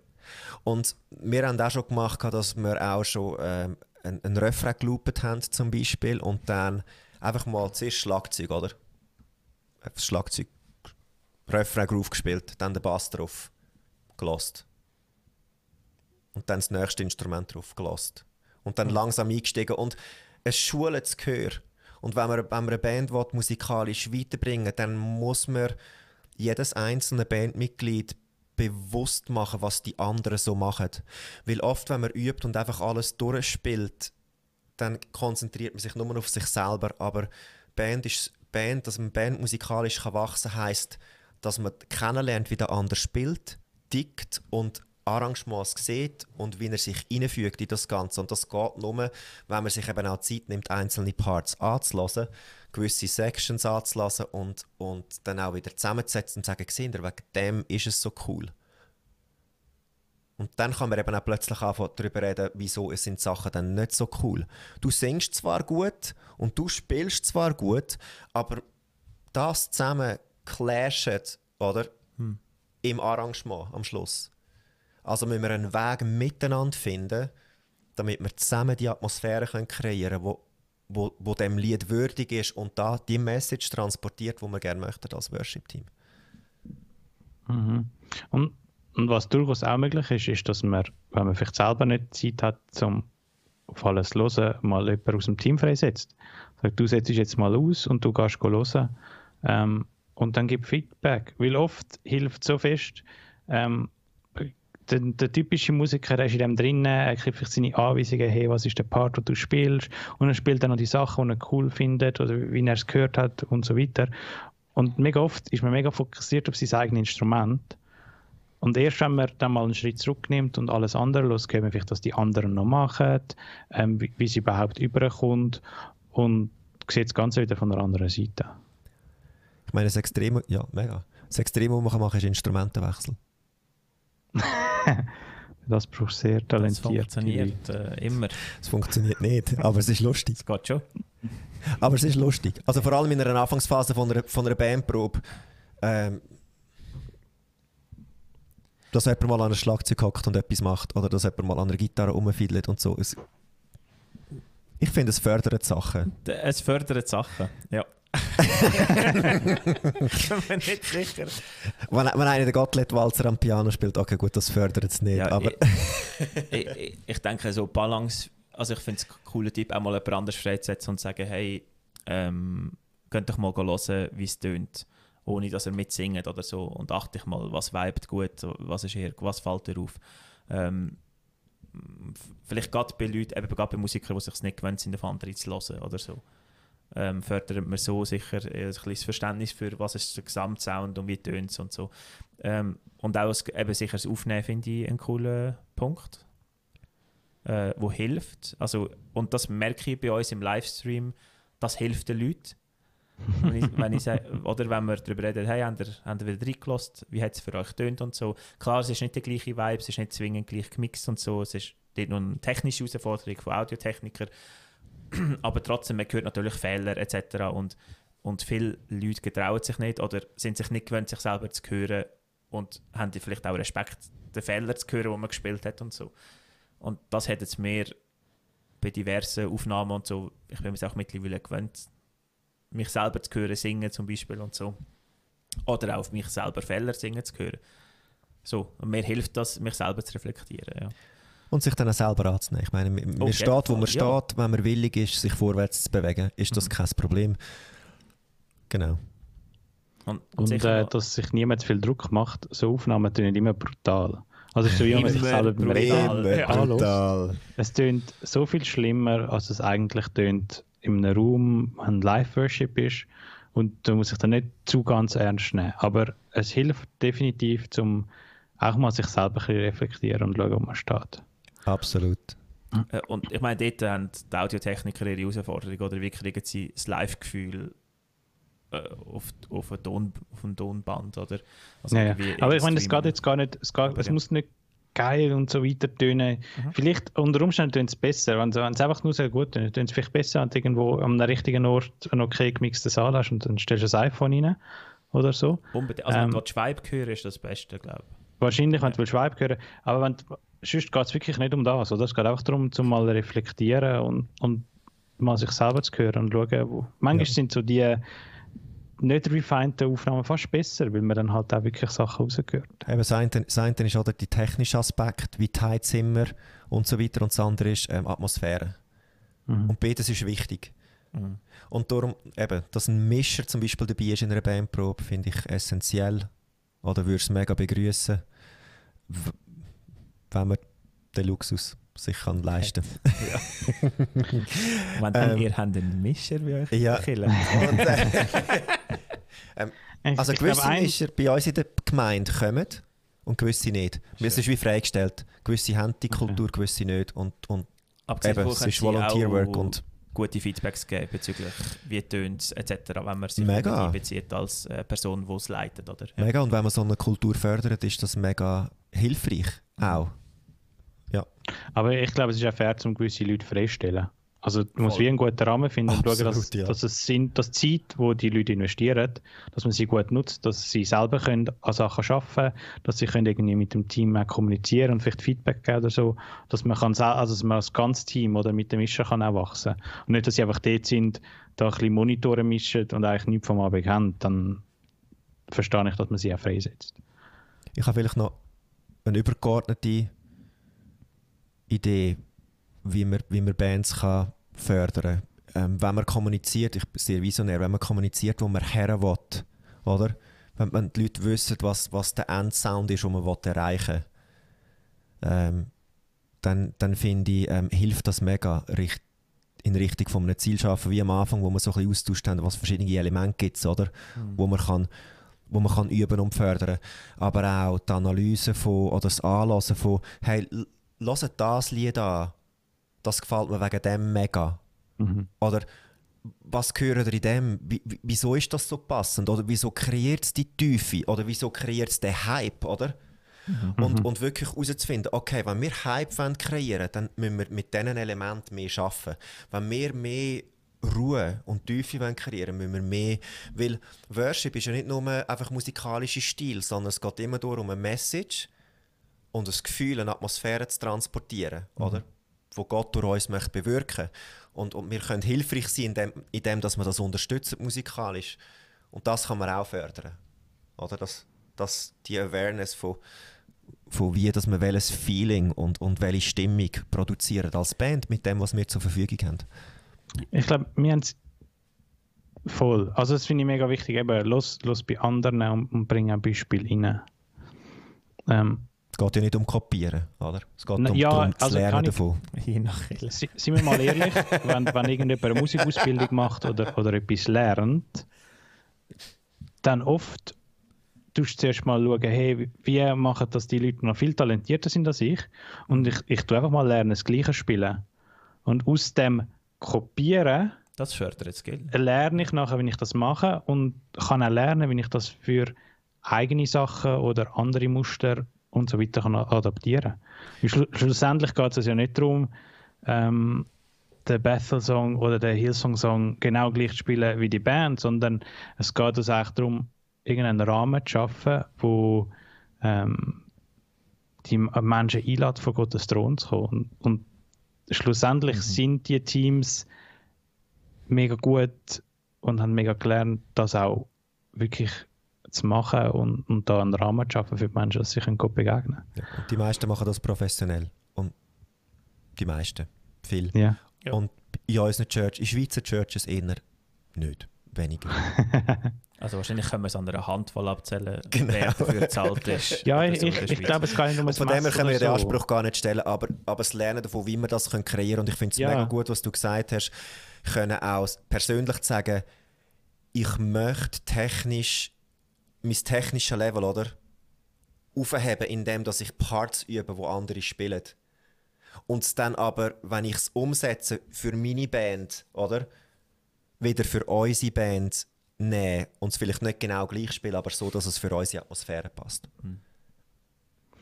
Und wir haben auch schon gemacht, dass wir auch schon ähm, einen, einen Refrain geloopt haben zum Beispiel und dann einfach mal zuerst Schlagzeug, oder? Das Schlagzeug, Refrain Groove gespielt, dann der Bass drauf, gelost. Und dann das nächste Instrument drauf, gelost. Und dann langsam eingestiegen und es schult das Gehör. Und wenn man, wenn man eine Band will, musikalisch weiterbringen dann muss man jedes einzelne Bandmitglied bewusst machen, was die anderen so machen. Weil oft, wenn man übt und einfach alles durchspielt, dann konzentriert man sich nur auf sich selber. Aber Band ist Band, dass man Band musikalisch kann wachsen kann, heisst, dass man kennenlernt, wie der andere spielt, tickt und Arrangements sieht und wie er sich einfügt in das Ganze. Und das geht nur, wenn man sich eben auch Zeit nimmt, einzelne Parts anzulassen, gewisse Sections anzulassen und, und dann auch wieder zusammenzusetzen und zu sagen, «Seht ihr, wegen dem ist es so cool. Und dann kann man eben auch plötzlich anfangen darüber reden, wieso sind Sachen dann nicht so cool. Du singst zwar gut und du spielst zwar gut, aber das zusammen clasht, oder? Im Arrangement am Schluss. Also müssen wir einen Weg miteinander finden, damit wir zusammen die Atmosphäre können kreieren können, wo, wo, wo dem Lied würdig ist und da die Message transportiert, die wir gerne möchten als Worship-Team. Mhm. Und, und was durchaus auch möglich ist, ist, dass man, wenn man vielleicht selber nicht Zeit hat, zum auf alles zu hören, mal jemanden aus dem Team freisetzt. Sagt, du setzt jetzt mal aus und du gehst hören. Ähm, und dann gib Feedback. Weil oft hilft so fest, ähm, der, der, typische Musiker der ist in dem drinnen, er kriegt vielleicht seine Anweisungen, hey, was ist der Part, den du spielst, und er spielt dann noch die Sachen, die er cool findet oder wie er es gehört hat und so weiter. Und mega oft ist man mega fokussiert auf sein eigenes Instrument. Und erst wenn man dann mal einen Schritt zurücknimmt und alles andere los, man vielleicht, was die anderen noch machen, ähm, wie, wie sie überhaupt überkommt und sieht das Ganze wieder von der anderen Seite. Ich meine, das Extreme, ja, mega. Das Extreme, was man machen kann, ist Instrumentenwechsel. das braucht sehr talentiert. Das funktioniert äh, immer. Es funktioniert nicht, aber es ist lustig. Es geht schon. Aber es ist lustig. Also vor allem in einer Anfangsphase von einer, von einer Bandprobe. Ähm, dass jemand mal an einem Schlagzeug hockt und etwas macht oder dass jemand mal an einer Gitarre rumfiedelt und so. Es, ich finde, es fördert Sachen. Es fördert Sachen, ja. Ich bin nicht sicher. Wenn, wenn einer den Gottlieb-Walzer am Piano spielt, okay, gut, das fördert es nicht. Ja, aber ich, ich, ich, denke, so Balance, also ich finde es ein cooler Tipp, auch mal jemand anderes freizusetzen und sagen, hey, ähm, könnt doch mal hören, wie es tönt, ohne dass er mitsingt oder so. Und achte ich mal, was vibet gut, was ist hier, was fällt dir auf. Ähm, vielleicht gerade bei Leuten, eben gerade bei Musikern, die sich nicht gewöhnt sind, auf andere zu hören oder so ähm, fördert man so sicher ein bisschen Verständnis für, was ist der Gesamtsound und wie tönt es und so. Ähm, und auch eben sicher das Aufnehmen finde ich einen coolen Punkt, äh, wo hilft. Also, und das merke ich bei uns im Livestream, das hilft den Leuten. wenn ich, wenn ich sage, oder wenn wir darüber reden, hey, habt ihr, habt ihr wieder reingelassen, wie hat es für euch tönt und so. Klar, es ist nicht der gleiche Vibe, es ist nicht zwingend gleich gemixt und so, es ist dort noch eine technische Herausforderung von Audiotechnikern, aber trotzdem, man hört natürlich Fehler etc. Und, und viele Leute getrauen sich nicht oder sind sich nicht gewöhnt, sich selber zu hören und haben vielleicht auch Respekt, den Fehler zu hören, den man gespielt hat und so. Und das hat jetzt mehr bei diversen Aufnahmen und so, ich bin mir auch mittlerweile gewöhnt, mich selber zu hören, singen zum Beispiel und so. Oder auch auf mich selber Fehler singen zu hören. So, und mir hilft das, mich selber zu reflektieren. Ja. Und sich dann auch selber anzunehmen. Ich meine, man okay. steht, wo man steht, ja. wenn man willig ist, sich vorwärts zu bewegen, ist das mhm. kein Problem. Genau. Und, und, und äh, dass sich niemand zu viel Druck macht, so Aufnahmen tun immer brutal. Also es ist so, wie man sich selber beim Reden brutal. Es tönt so viel schlimmer, als es eigentlich tönt in einem Raum, wenn ein Live-Worship ist. Und da muss ich dann nicht zu ganz ernst nehmen. Aber es hilft definitiv, zum auch mal sich selber ein bisschen reflektieren und schauen, wo man steht. Absolut. Äh, und ich meine, dort haben die Audiotechniker ihre Herausforderung, oder wie kriegen sie das Live-Gefühl äh, auf, auf, ein Ton, auf ein Tonband, oder? Also ja, ja. Aber ich meine, es geht jetzt gar nicht, es, geht, es ja. muss nicht geil und so weiter tönen. Mhm. Vielleicht unter Umständen tönt es besser, wenn, wenn es einfach nur sehr gut tönt, tönt es vielleicht besser, wenn du irgendwo am richtigen Ort einen okay gemixten Saal hast und dann stellst du das iPhone rein oder so. Unbedingt. Also ähm, wenn du Schweib hören, ist das Beste, glaube ich. Wahrscheinlich, wenn du Schweib hören aber wenn sonst geht es wirklich nicht um das. Oder? Es geht auch darum, zum mal reflektieren und, und mal sich selber zu hören und schauen. Wo. Manchmal ja. sind so die nicht refineden Aufnahmen fast besser, weil man dann halt auch wirklich Sachen rausgehört. Eben, das eine, das eine ist oder die technische Aspekt, wie tight sind wir und so weiter und das andere ist ähm, Atmosphäre. Mhm. Und beides ist wichtig. Mhm. Und darum, eben, dass ein Mischer zum Beispiel dabei ist in einer Bandprobe, finde ich essentiell. Oder würde es mega begrüßen wenn man den Luxus sich kann leisten kann. Ja. wenn ähm, ihr habt einen Mischer bei euch ja. Und, äh, ähm, also gewisse Mischer bei uns in der Gemeinde kommen und gewisse nicht. Es ist wie freigestellt. Gewisse haben die Kultur, okay. gewisse nicht. Und, und eben, es ist Volunteerwork und gute Feedbacks geben bezüglich wie tönt es etc., wenn man sich mega. einbezieht als äh, Person, die es leitet. Oder? Ja. Mega, und wenn man so eine Kultur fördert, ist das mega hilfreich auch. Ja. Aber ich glaube, es ist auch fair, um gewisse Leute freistellen. Also du musst wie einen guten Rahmen finden und schauen, dass, ja. dass es sind, dass die Zeit, wo die Leute investieren, dass man sie gut nutzt, dass sie selber können an Sachen arbeiten dass sie können irgendwie mit dem Team auch kommunizieren und vielleicht Feedback geben oder so, dass man kann, also dass man als ganzes Team oder mit dem Mischen kann auch wachsen. Und nicht, dass sie einfach dort sind, da ein bisschen Monitore mischen und eigentlich nichts vom Abend haben, dann verstehe ich, dass man sie auch freisetzt. Ich habe vielleicht noch eine übergeordnete Idee, wie man, wie man Bands kann fördern kann. Ähm, wenn man kommuniziert, ich bin sehr visionär, wenn man kommuniziert, wo man her will, oder? Wenn, wenn die Leute wissen, was, was der Endsound ist, den man will erreichen will, ähm, dann, dann finde ich, ähm, hilft das mega richt in Richtung von einem Ziel schaffen, wie am Anfang, wo wir so ein bisschen austauscht haben, was verschiedene Elemente gibt, oder? Mhm. Wo man kann wo man kann üben und fördern. Aber auch die Analyse von, oder das Anlassen von, hey, hört das Lied an, das gefällt mir wegen dem mega. Mhm. Oder was gehört ihr in dem? Wie, wieso ist das so passend? Oder wieso kreiert es die Tiefe? Oder wieso kreiert es den Hype? Oder? Mhm. Und, und wirklich herauszufinden, okay, wenn wir Hype wollen kreieren dann müssen wir mit diesen Elementen mehr arbeiten. Wenn wir mehr Ruhe und Tiefe wollen kreieren müssen wir mehr. Weil Worship ist ja nicht nur einfach musikalischer Stil, sondern es geht immer darum, eine Message und ein Gefühl, eine Atmosphäre zu transportieren, mhm. oder? Wo Gott durch uns möchte bewirken und, und wir können hilfreich sein, indem, indem dass man das unterstützt musikalisch. Und das kann man auch fördern. Oder? Das, das, die Awareness von, von wie dass man welches Feeling und, und welche Stimmung produzieren als Band mit dem, was wir zur Verfügung haben. Ich glaube, wir haben es voll. Also das finde ich mega wichtig. Eben, los, los bei anderen und, und bring ein Beispiel rein. Ähm, es geht ja nicht um Kopieren, oder? Es geht um, ja, um das also Lernen davon. Je nach Seien wir mal ehrlich, wenn, wenn irgendjemand eine Musikausbildung macht oder, oder etwas lernt, dann oft tust du zuerst mal schauen, hey, wie machen das die Leute noch viel talentierter sind als ich und ich, ich tue einfach mal lernen, das Gleiche spielen. Und aus dem Kopieren das fördert das Geld. lerne ich nachher, wenn ich das mache und kann auch lernen, wenn ich das für eigene Sachen oder andere Muster und so weiter kann adaptieren Schlu Schlussendlich geht es ja nicht darum, ähm, den Bethel-Song oder den Hillsong-Song genau gleich zu spielen wie die Band, sondern es geht uns eigentlich darum, irgendeinen Rahmen zu schaffen, wo ähm, die Menschen einladen, vor Gottes Thron zu kommen. Und, und schlussendlich mhm. sind die Teams mega gut und haben mega gelernt, das auch wirklich zu machen und, und da einen Rahmen zu schaffen für die Menschen, dass sie sich Gott begegnen ja, und Die meisten machen das professionell. Und die meisten. Viel. Ja. Ja. Und in unseren Church, in Schweizer Churches eher nicht. Weniger. Also wahrscheinlich können wir es an einer Handvoll abzählen, genau. wer dafür gezahlt ist. ja, ich, ich, ich glaube, es kann nicht nur Von dem her können wir so. den Anspruch gar nicht stellen, aber, aber das Lernen davon, wie wir das können kreieren und ich finde es ja. mega gut, was du gesagt hast, können auch persönlich sagen, ich möchte technisch mein technisches Level, oder? Aufheben, indem dass ich Parts übe, wo andere spielen. Und es dann aber, wenn ich es umsetze für meine Band, oder? Wieder für unsere Band nehmen und es vielleicht nicht genau gleich spielen, aber so, dass es für unsere Atmosphäre passt. Hm.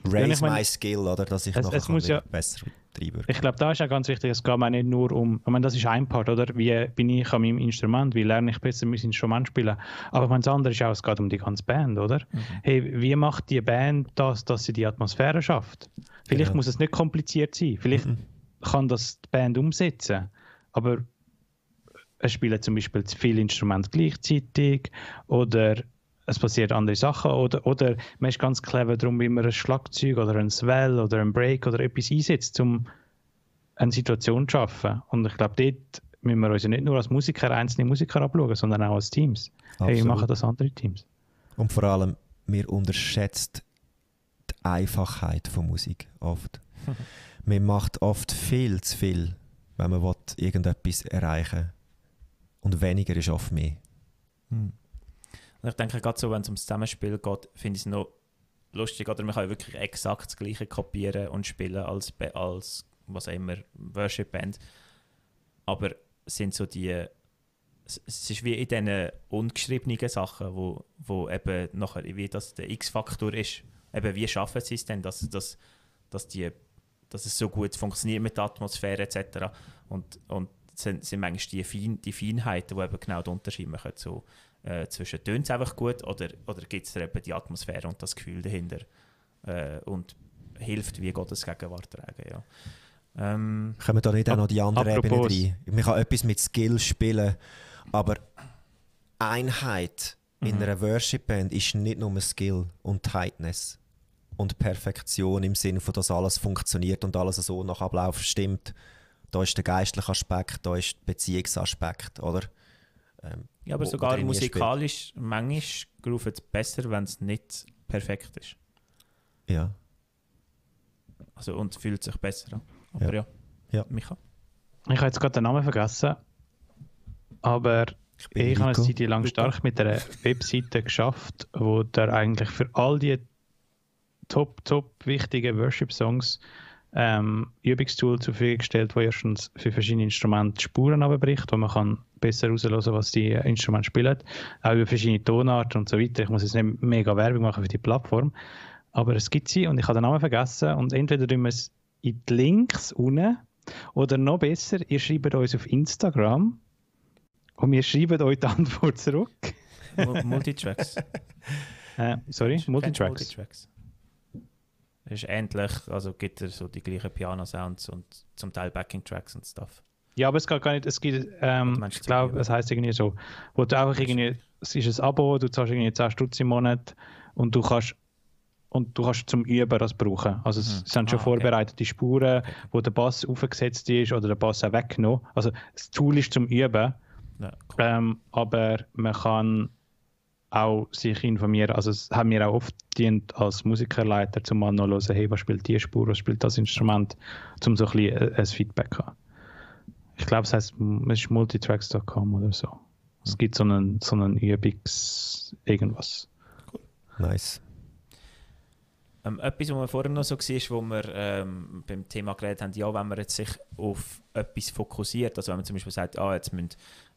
Raise ja, ich mein, my skill, oder? Dass ich es, noch es muss ja, besser reinwirken Ich glaube, da ist auch ganz wichtig, es geht mir nicht nur um, ich meine, das ist ein Part, oder? Wie bin ich an meinem Instrument? Wie lerne ich besser mein Instrument spielen? Aber ich meine, das andere ist auch, es geht um die ganze Band, oder? Mhm. Hey, wie macht die Band das, dass sie die Atmosphäre schafft? Vielleicht genau. muss es nicht kompliziert sein. Vielleicht mhm. kann das die Band umsetzen. Aber es spielen zum Beispiel zu viele Instrumente gleichzeitig oder es passiert andere Sachen oder, oder man ist ganz clever darum, wie man ein Schlagzeug oder ein Swell oder ein Break oder etwas einsetzt, um eine Situation zu schaffen. Und ich glaube, dort müssen wir uns ja nicht nur als Musiker, einzelne Musiker abschauen, sondern auch als Teams. Absolut. Hey, wie machen das andere Teams? Und vor allem, wir unterschätzen die Einfachheit von Musik oft. man macht oft viel zu viel, wenn man will, irgendetwas erreichen will. Und weniger ist oft mehr. Hm. Und ich denke, gerade so, wenn es ums Zusammenspiel geht, finde ich es noch lustig, oder man kann ja wirklich exakt das Gleiche kopieren und spielen als, als was auch immer, Worship-Band. Aber es sind so die, es ist wie in diesen ungeschriebenen Sachen, wo, wo eben nachher, wie das der X-Faktor ist, eben wie schaffen sie es denn, dass, dass, dass, die, dass es so gut funktioniert mit der Atmosphäre etc. Und, und sind, sind manchmal die, Fein, die Feinheiten, die eben genau den Unterschied machen. So, äh, zwischen tönt es einfach gut oder, oder gibt es eben die Atmosphäre und das Gefühl dahinter äh, und hilft, wie Gottes Gegenwart tragen. Ja. Ähm, Kommen da nicht auch noch die andere Ebene rein? Man kann etwas mit Skill spielen, aber Einheit mhm. in einer Worship-Band ist nicht nur Skill und Tightness und Perfektion im Sinne von, dass alles funktioniert und alles so nach Ablauf stimmt. Da ist der geistliche Aspekt, da ist der Beziehungsaspekt, oder? Ähm, ja, aber wo, sogar wo musikalisch, spielt. manchmal groovet es besser, wenn es nicht perfekt ist. Ja. Also, und fühlt sich besser an. Aber ja, ja. ja. Micha? Ich habe jetzt gerade den Namen vergessen, aber ich, ich habe eine Zeit lang stark mit einer Webseite geschafft, wo der eigentlich für all die top, top wichtigen Worship-Songs ähm, Übungstool zur Verfügung gestellt, wo erstens für verschiedene Instrumente Spuren abbricht, wo man kann besser herauslösen, was die Instrumente spielen, auch über verschiedene Tonarten und so weiter. Ich muss jetzt nicht mega Werbung machen für die Plattform, aber es gibt sie und ich habe den Namen vergessen und entweder tun wir es in die Links unten oder noch besser, ihr schreibt uns auf Instagram und wir schreiben euch die Antwort zurück. Multitracks. äh, sorry, Multitracks. Multitracks. Es ist ähnlich, also gibt es so die gleichen Piano-Sounds und zum Teil Backing-Tracks und Stuff. Ja, aber es geht gar nicht, es gibt, ähm, ich glaube, es heißt irgendwie so, wo du einfach irgendwie, es ist ein Abo, du zahlst irgendwie 10 Stutz im Monat und du kannst und du kannst zum Üben das brauchen. Also es mhm. sind schon ah, vorbereitete Spuren, wo der Bass aufgesetzt ist oder der Bass auch weggenommen. Also das Tool ist zum Üben, ja, cool. ähm, aber man kann auch sich informieren. Also es hat mir auch oft dient als Musikerleiter zum mal noch hören, hey, was spielt die Spur, was spielt das Instrument, um so ein bisschen äh, ein Feedback zu haben. Ich glaube, es heißt es ist multitracks.com oder so. Es gibt so einen, so einen Übungs irgendwas. Cool. Nice. Ähm, etwas, was wir vorher noch so war, wo wir ähm, beim Thema geredet haben, ja, wenn man jetzt sich auf etwas fokussiert, also wenn man zum Beispiel sagt, ah, jetzt müssen,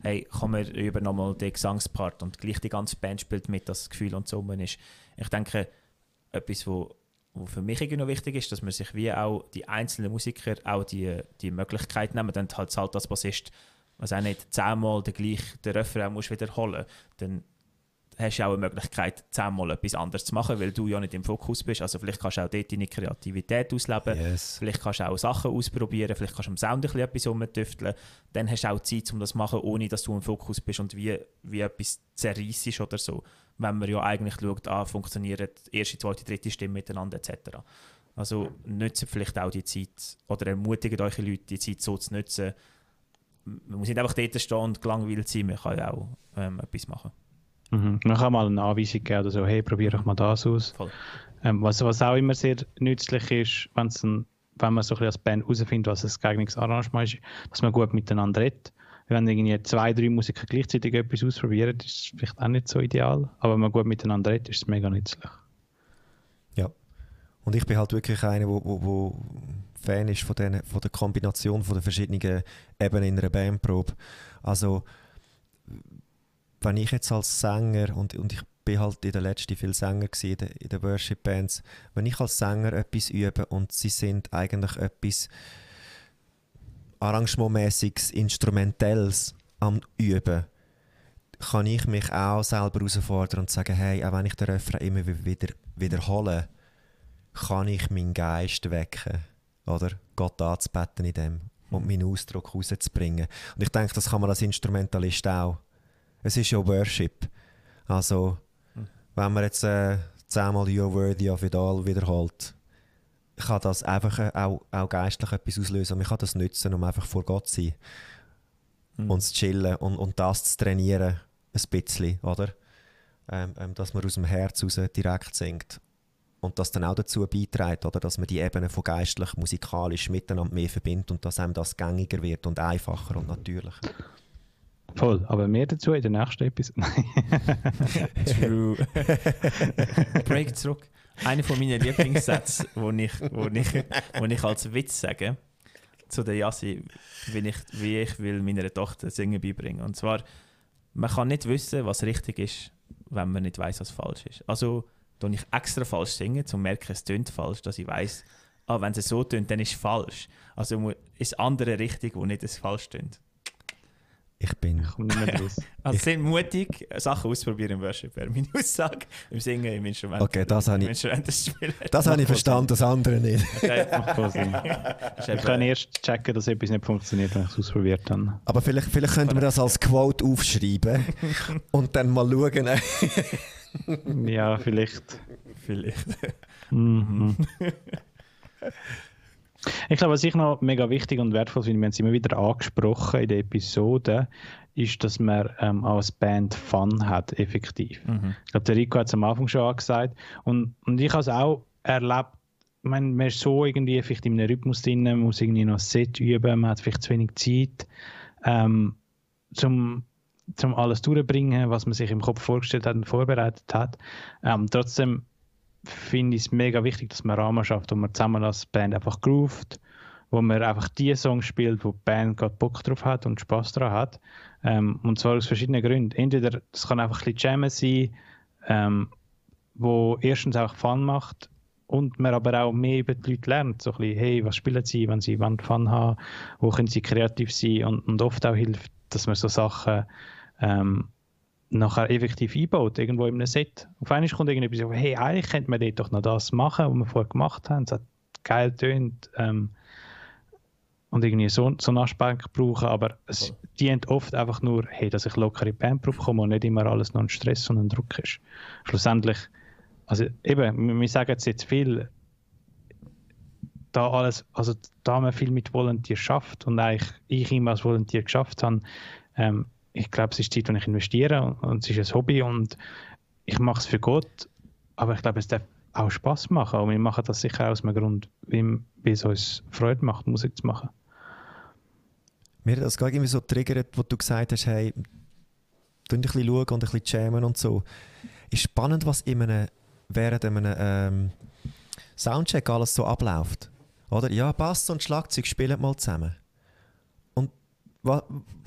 hey, kann man über nochmal den Gesangspart und gleich die ganze Band spielt mit, dass das Gefühl und so ist. Ich denke, etwas, wo, wo für mich irgendwie noch wichtig ist, dass man sich wie auch die einzelnen Musiker auch die, die Möglichkeit nehmen, dann halt halt als Bassist, was auch nicht zehnmal den gleichen Refrain musst wiederholen, dann hast du auch eine Möglichkeit, zehnmal etwas anderes zu machen, weil du ja nicht im Fokus bist. Also vielleicht kannst du auch dort deine Kreativität ausleben, yes. vielleicht kannst du auch Sachen ausprobieren, vielleicht kannst du am Sound ein bisschen etwas umtüfteln. Dann hast du auch Zeit, um das zu machen, ohne dass du im Fokus bist und wie, wie etwas zerreißt oder so. Wenn man ja eigentlich schaut, ah, funktionieren die erste, zweite, dritte Stimme miteinander etc. Also nutzt vielleicht auch die Zeit oder ermutigt euch Leute, die Zeit so zu nutzen. Man muss nicht einfach dort stehen und gelangweilt sein, man kann ja auch ähm, etwas machen. Mhm. Man kann mal eine Anweisung geben oder so, hey, probier doch mal das aus. Ähm, was, was auch immer sehr nützlich ist, wenn's ein, wenn man so ein bisschen als Band herausfindet, was ein geeignetes Arrangement ist, dass man gut miteinander redet. Wenn irgendwie zwei, drei Musiker gleichzeitig etwas ausprobieren, ist es vielleicht auch nicht so ideal. Aber wenn man gut miteinander redet, ist es mega nützlich. Ja. Und ich bin halt wirklich einer, wo, wo, wo Fan ist von, den, von der Kombination von den verschiedenen Ebenen in einer Bandprobe. Also wenn ich jetzt als Sänger, und, und ich bin halt in der letzten viel Sänger in den, in den Worship-Bands, wenn ich als Sänger etwas übe und sie sind eigentlich etwas arrangementmäßiges, instrumentelles am Üben, kann ich mich auch selber herausfordern und sagen, hey, auch wenn ich den Refrain immer wieder wiederhole, kann ich meinen Geist wecken, oder Gott anzubeten in dem und meinen Ausdruck rauszubringen. Und ich denke, das kann man als Instrumentalist auch. Es ist ja Worship. Also, wenn man jetzt äh, zehnmal You're worthy of it all wiederholt, kann das einfach äh, auch, auch geistlich etwas auslösen. Man kann das nutzen, um einfach vor Gott zu sein hm. und zu chillen und, und das zu trainieren, ein bisschen, oder? Ähm, ähm, dass man aus dem Herz raus direkt singt. Und das dann auch dazu beiträgt, oder, dass man die Ebene von geistlich, musikalisch miteinander mehr verbindet und dass einem das gängiger wird und einfacher und natürlicher. Voll, aber mehr dazu in der nächsten Episode. True. Break zurück. Einer von meinen Lieblingssätze, wo ich, wo ich, wo ich als Witz sage, zu der Yassi, wie ich, wie ich will meiner Tochter Singen beibringen. Und zwar, man kann nicht wissen, was richtig ist, wenn man nicht weiß, was falsch ist. Also, tue ich extra falsch singen, um zu merken, es tönt falsch, dass ich weiß, ah, wenn es so tönt, dann ist es falsch. Also ist das andere richtig, wo nicht es falsch tönt. Ich bin. Ich komme nicht mehr raus. Also sind mutig, Sachen ausprobieren im Worship, wäre meine Aussage. Im Singen, im Instrument. Okay, das habe ich- spielen. Das habe ich verstanden, das andere nicht. Okay. Macht voll Sinn. Das Ich kann erst checken, dass etwas nicht funktioniert, wenn ich es ausprobiert habe. Aber vielleicht, vielleicht könnten wir das als Quote aufschreiben und dann mal schauen. Ja, vielleicht. Vielleicht. Mhm. Ich glaube, was ich noch mega wichtig und wertvoll finde, wir haben es immer wieder angesprochen in der Episode, ist, dass man ähm, als Band Fun hat, effektiv. Mhm. Ich glaube, der Rico hat es am Anfang schon angesagt. Und, und ich habe es auch erlebt, ich meine, man ist so irgendwie vielleicht in einem Rhythmus drin, man muss irgendwie noch ein Set üben, man hat vielleicht zu wenig Zeit, ähm, zum, zum alles durchbringen, was man sich im Kopf vorgestellt hat und vorbereitet hat. Ähm, trotzdem finde ich es mega wichtig, dass man Rahmen schafft, wo man zusammen als Band einfach groovt, wo man einfach die Songs spielt, wo die Band gerade Bock drauf hat und Spaß daran hat. Ähm, und zwar aus verschiedenen Gründen. Entweder es kann einfach ein bisschen Jammen sein, ähm, wo erstens auch Fun macht und man aber auch mehr über die Leute lernt. So ein bisschen, hey, was spielen sie, wenn sie wollen Fun haben, wo können sie kreativ sein und, und oft auch hilft, dass man so Sachen ähm, nachher effektiv einbaut, irgendwo in einem Set. Auf einmal kommt irgendetwas, so, hey, eigentlich könnte man dort doch noch das machen, was wir vorher gemacht haben. Es hat geil tönt ähm, und irgendwie so, so einen Aspekt brauchen, aber es dient oft einfach nur, hey, dass ich locker in die Bandprobe komme und nicht immer alles noch ein Stress und ein Druck ist. Schlussendlich, also eben, wir- sagen jetzt, jetzt viel, da alles, also da man viel mit Volunteer schafft und eigentlich ich immer als Volunteer geschafft habe, ähm, ich glaube, es ist Zeit, die ich investiere und, es ist ein Hobby und ich mache es für Gott, aber ich glaube, es darf auch Spaß machen und wir machen das sicher aus einem Grund, wie, es uns Freude macht, Musik zu machen. Mir hat das gerade irgendwie so triggert, wo du gesagt hast, hey, ein bisschen schauen und ein bisschen jammen und so. Ist spannend, was in einem, während einem ähm, Soundcheck alles so abläuft. Oder? Ja, Bass und Schlagzeug spielen mal zusammen.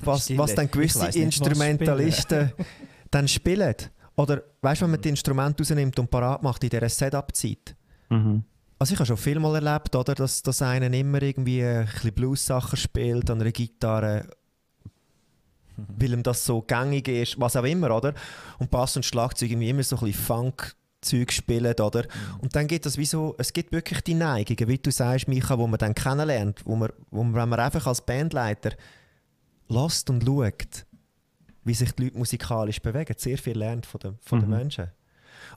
Was, Stille. was dann gewisse nicht, was Instrumentalisten dann spielen. Oder weißt du, wenn man die Instrumente rausnimmt und parat macht in dieser Setup-Zeit. Mhm. Also ich habe schon viel mal erlebt, oder, dass, dass einer immer irgendwie ein bisschen Blues-Sachen spielt an einer Gitarre, weil ihm das so gängig ist, was auch immer, oder? Und Bass und Schlagzeug irgendwie immer so ein bisschen Funk-Zeug spielen, oder? Und dann gibt es wie so, es gibt wirklich die Neigungen, wie du sagst, Micha, wo man dann kennenlernt, wo man, wo man, wenn man einfach als Bandleiter lasst und schaut, wie sich die Leute musikalisch bewegen, sehr viel lernt von, den, von den Mhm. Menschen.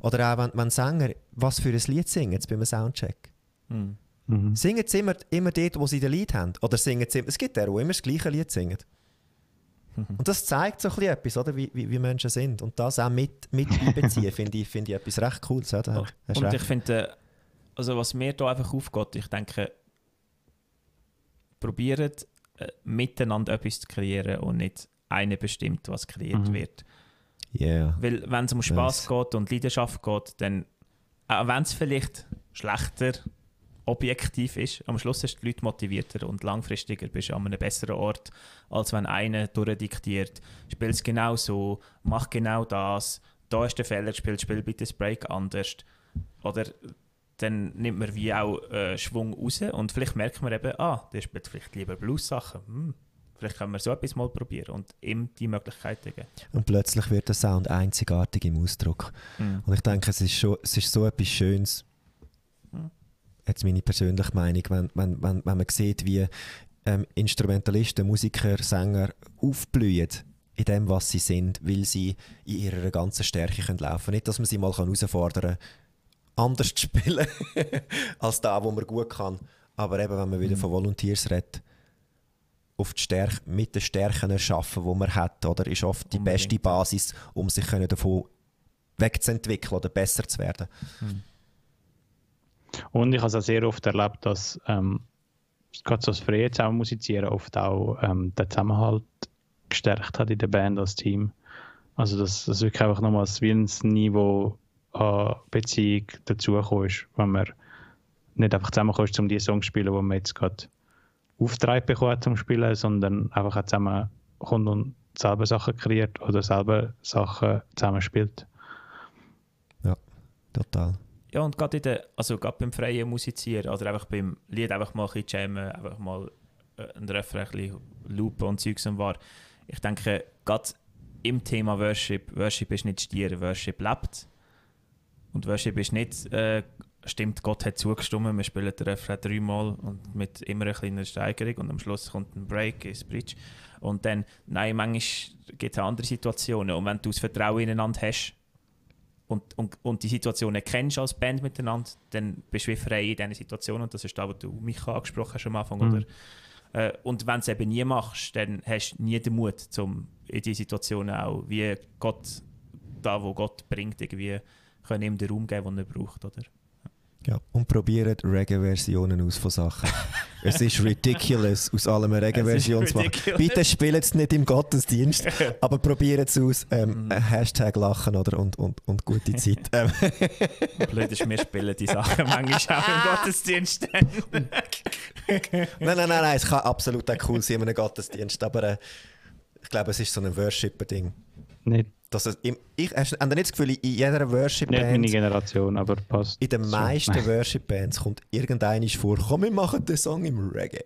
Oder auch wenn, wenn Sänger was für ein Lied singen, jetzt beim Soundcheck. Mhm. Mhm. Singen sie immer, immer dort, wo sie den Lied haben? Oder singen sie, es gibt ja auch immer das gleiche Lied singen. Und das zeigt so ein bisschen etwas, oder? Wie, wie, wie Menschen sind. Und das auch mit, mit einbeziehen, finde ich, finde ich etwas recht Cooles. Ja, hast du Und ich finde, äh, also was mir da einfach aufgeht, ich denke, probiert miteinander etwas zu kreieren und nicht einer bestimmt, was kreiert Mhm. wird. Yeah. Weil wenn es um Spaß Nice. geht und Leidenschaft geht, dann, auch wenn es vielleicht schlechter objektiv ist, am Schluss ist die Leute motivierter und langfristiger bist du an einem besseren Ort, als wenn einer durchdiktiert, spiel es genau so, mach genau das, da ist der Fehler, spiel, spiel bitte das Break anders. Oder dann nimmt man wie auch äh, Schwung raus und vielleicht merkt man eben, ah, der spielt vielleicht lieber Blues-Sachen. Hm, vielleicht können wir so etwas mal probieren und ihm die Möglichkeit geben. Und plötzlich wird der Sound einzigartig im Ausdruck. Hm. Und ich denke, es ist, schon, es ist so etwas Schönes, Hm. jetzt meine persönliche Meinung, wenn, wenn, wenn, wenn man sieht, wie ähm, Instrumentalisten, Musiker, Sänger aufblühen in dem, was sie sind, weil sie in ihrer ganzen Stärke können laufen können. Nicht, dass man sie mal herausfordern kann, anders zu spielen, als da, wo man gut kann. Aber eben, wenn man wieder Mhm. von Volunteers redet, auf die Stärke, mit den Stärken erschaffen, die man hat, oder, ist oft die Unbedingt, beste. Basis, um sich können davon wegzuentwickeln oder besser zu werden. Und ich habe es auch sehr oft erlebt, dass ähm, gerade so das freie zusammen musizieren oft auch ähm, den Zusammenhalt gestärkt hat in der Band als Team. Also dass das wirklich einfach nochmals wie ein Niveau an Beziehung dazugekommen ist, wenn man nicht einfach zusammenkommt, um die Songs zu spielen, die man jetzt gerade Auftrag bekommen zum Spielen, sondern einfach auch zusammen kommt und selber Sachen kreiert oder selber Sachen zusammen spielt. Total. Ja, und gerade in der, also gerade beim freien Musizieren oder einfach beim Lied einfach mal ein bisschen jammen, einfach mal äh, ein Refrain ein bisschen loopen und Zeugs und war. ich denke, gerade im Thema Worship, Worship ist nicht stier, Worship lebt. Und Worship ist nicht, äh, stimmt, Gott hat zugestimmt, wir spielen den Refrain dreimal und mit immer einer kleinen Steigerung und am Schluss kommt ein Break ins Bridge. Und dann, nein, manchmal gibt es andere Situationen. Und wenn du das Vertrauen ineinander hast und, und, und die Situationen kennst als Band miteinander, dann bist du frei in diesen Situationen. Und das ist das, was du mich angesprochen hast am Anfang. Mhm. Oder? Äh, und wenn du es eben nie machst, dann hast du nie den Mut, um in diese Situationen auch, wie Gott, da wo Gott bringt, irgendwie können ihm den Raum geben, den er braucht. Oder? Ja, und probiert Reggae-Versionen aus von Sachen. es ist ridiculous, aus allem eine Reggae-Version zu machen. Bitte spielt es nicht im Gottesdienst, aber probiert es aus. Ähm, mm. Hashtag Lachen oder, und, und, und gute Zeit. Ähm. Blöd ist, wir spielen die Sachen manchmal auch im Gottesdienst. nein, nein, nein, nein, es kann absolut auch cool sein in einem Gottesdienst, aber äh, ich glaube, es ist so ein Worshipper-Ding. Nicht dass es im, ich habe nicht das Gefühl, in jeder Worship-Band... Nicht meine Generation, aber passt. In den meisten Worship-Bands kommt irgendeines vor, komm, wir machen den Song im Reggae.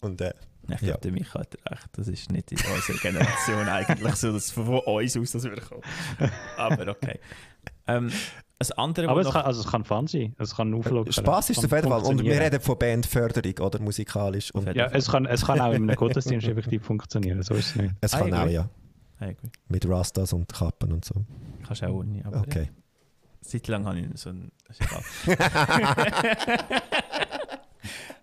Und äh, ich glaube, ja. der Micha hat recht. Das ist nicht in unserer Generation eigentlich so, dass von uns aus das wir kommen. Aber okay. Ähm, das andere, Aber es kann, also es kann Fun sein. Es kann auflockern. Spaß ist es auf jeden Fall. Und wir reden von Bandförderung oder musikalisch. Und ja, es kann, es kann auch in einem Gottesdienst effektiv funktionieren. So ist es nicht. Es kann ah, auch, ja. Mit Rastas und Kappen und so. Kannst du auch ohne. Aber okay. Ja. Seit lang habe ich so ein.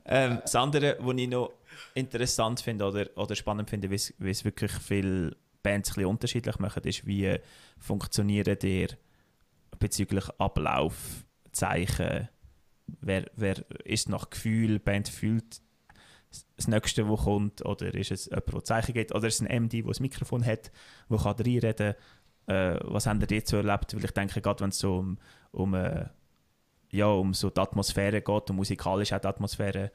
ähm, das andere, was ich noch interessant finde oder, oder spannend finde, wie es wirklich viele Bands ein unterschiedlich machen, ist, wie funktionieren die bezüglich Ablauf, Zeichen, wer, wer ist nach Gefühl, Band fühlt das Nächste, was kommt, oder ist es jemand, der Zeichen gibt, oder ist es ein MD, der ein Mikrofon hat, der kann reinreden äh, Was haben ihr so erlebt? Weil ich denke, gerade wenn es so um, um, äh, ja, um so die Atmosphäre geht, und musikalisch auch die Atmosphäre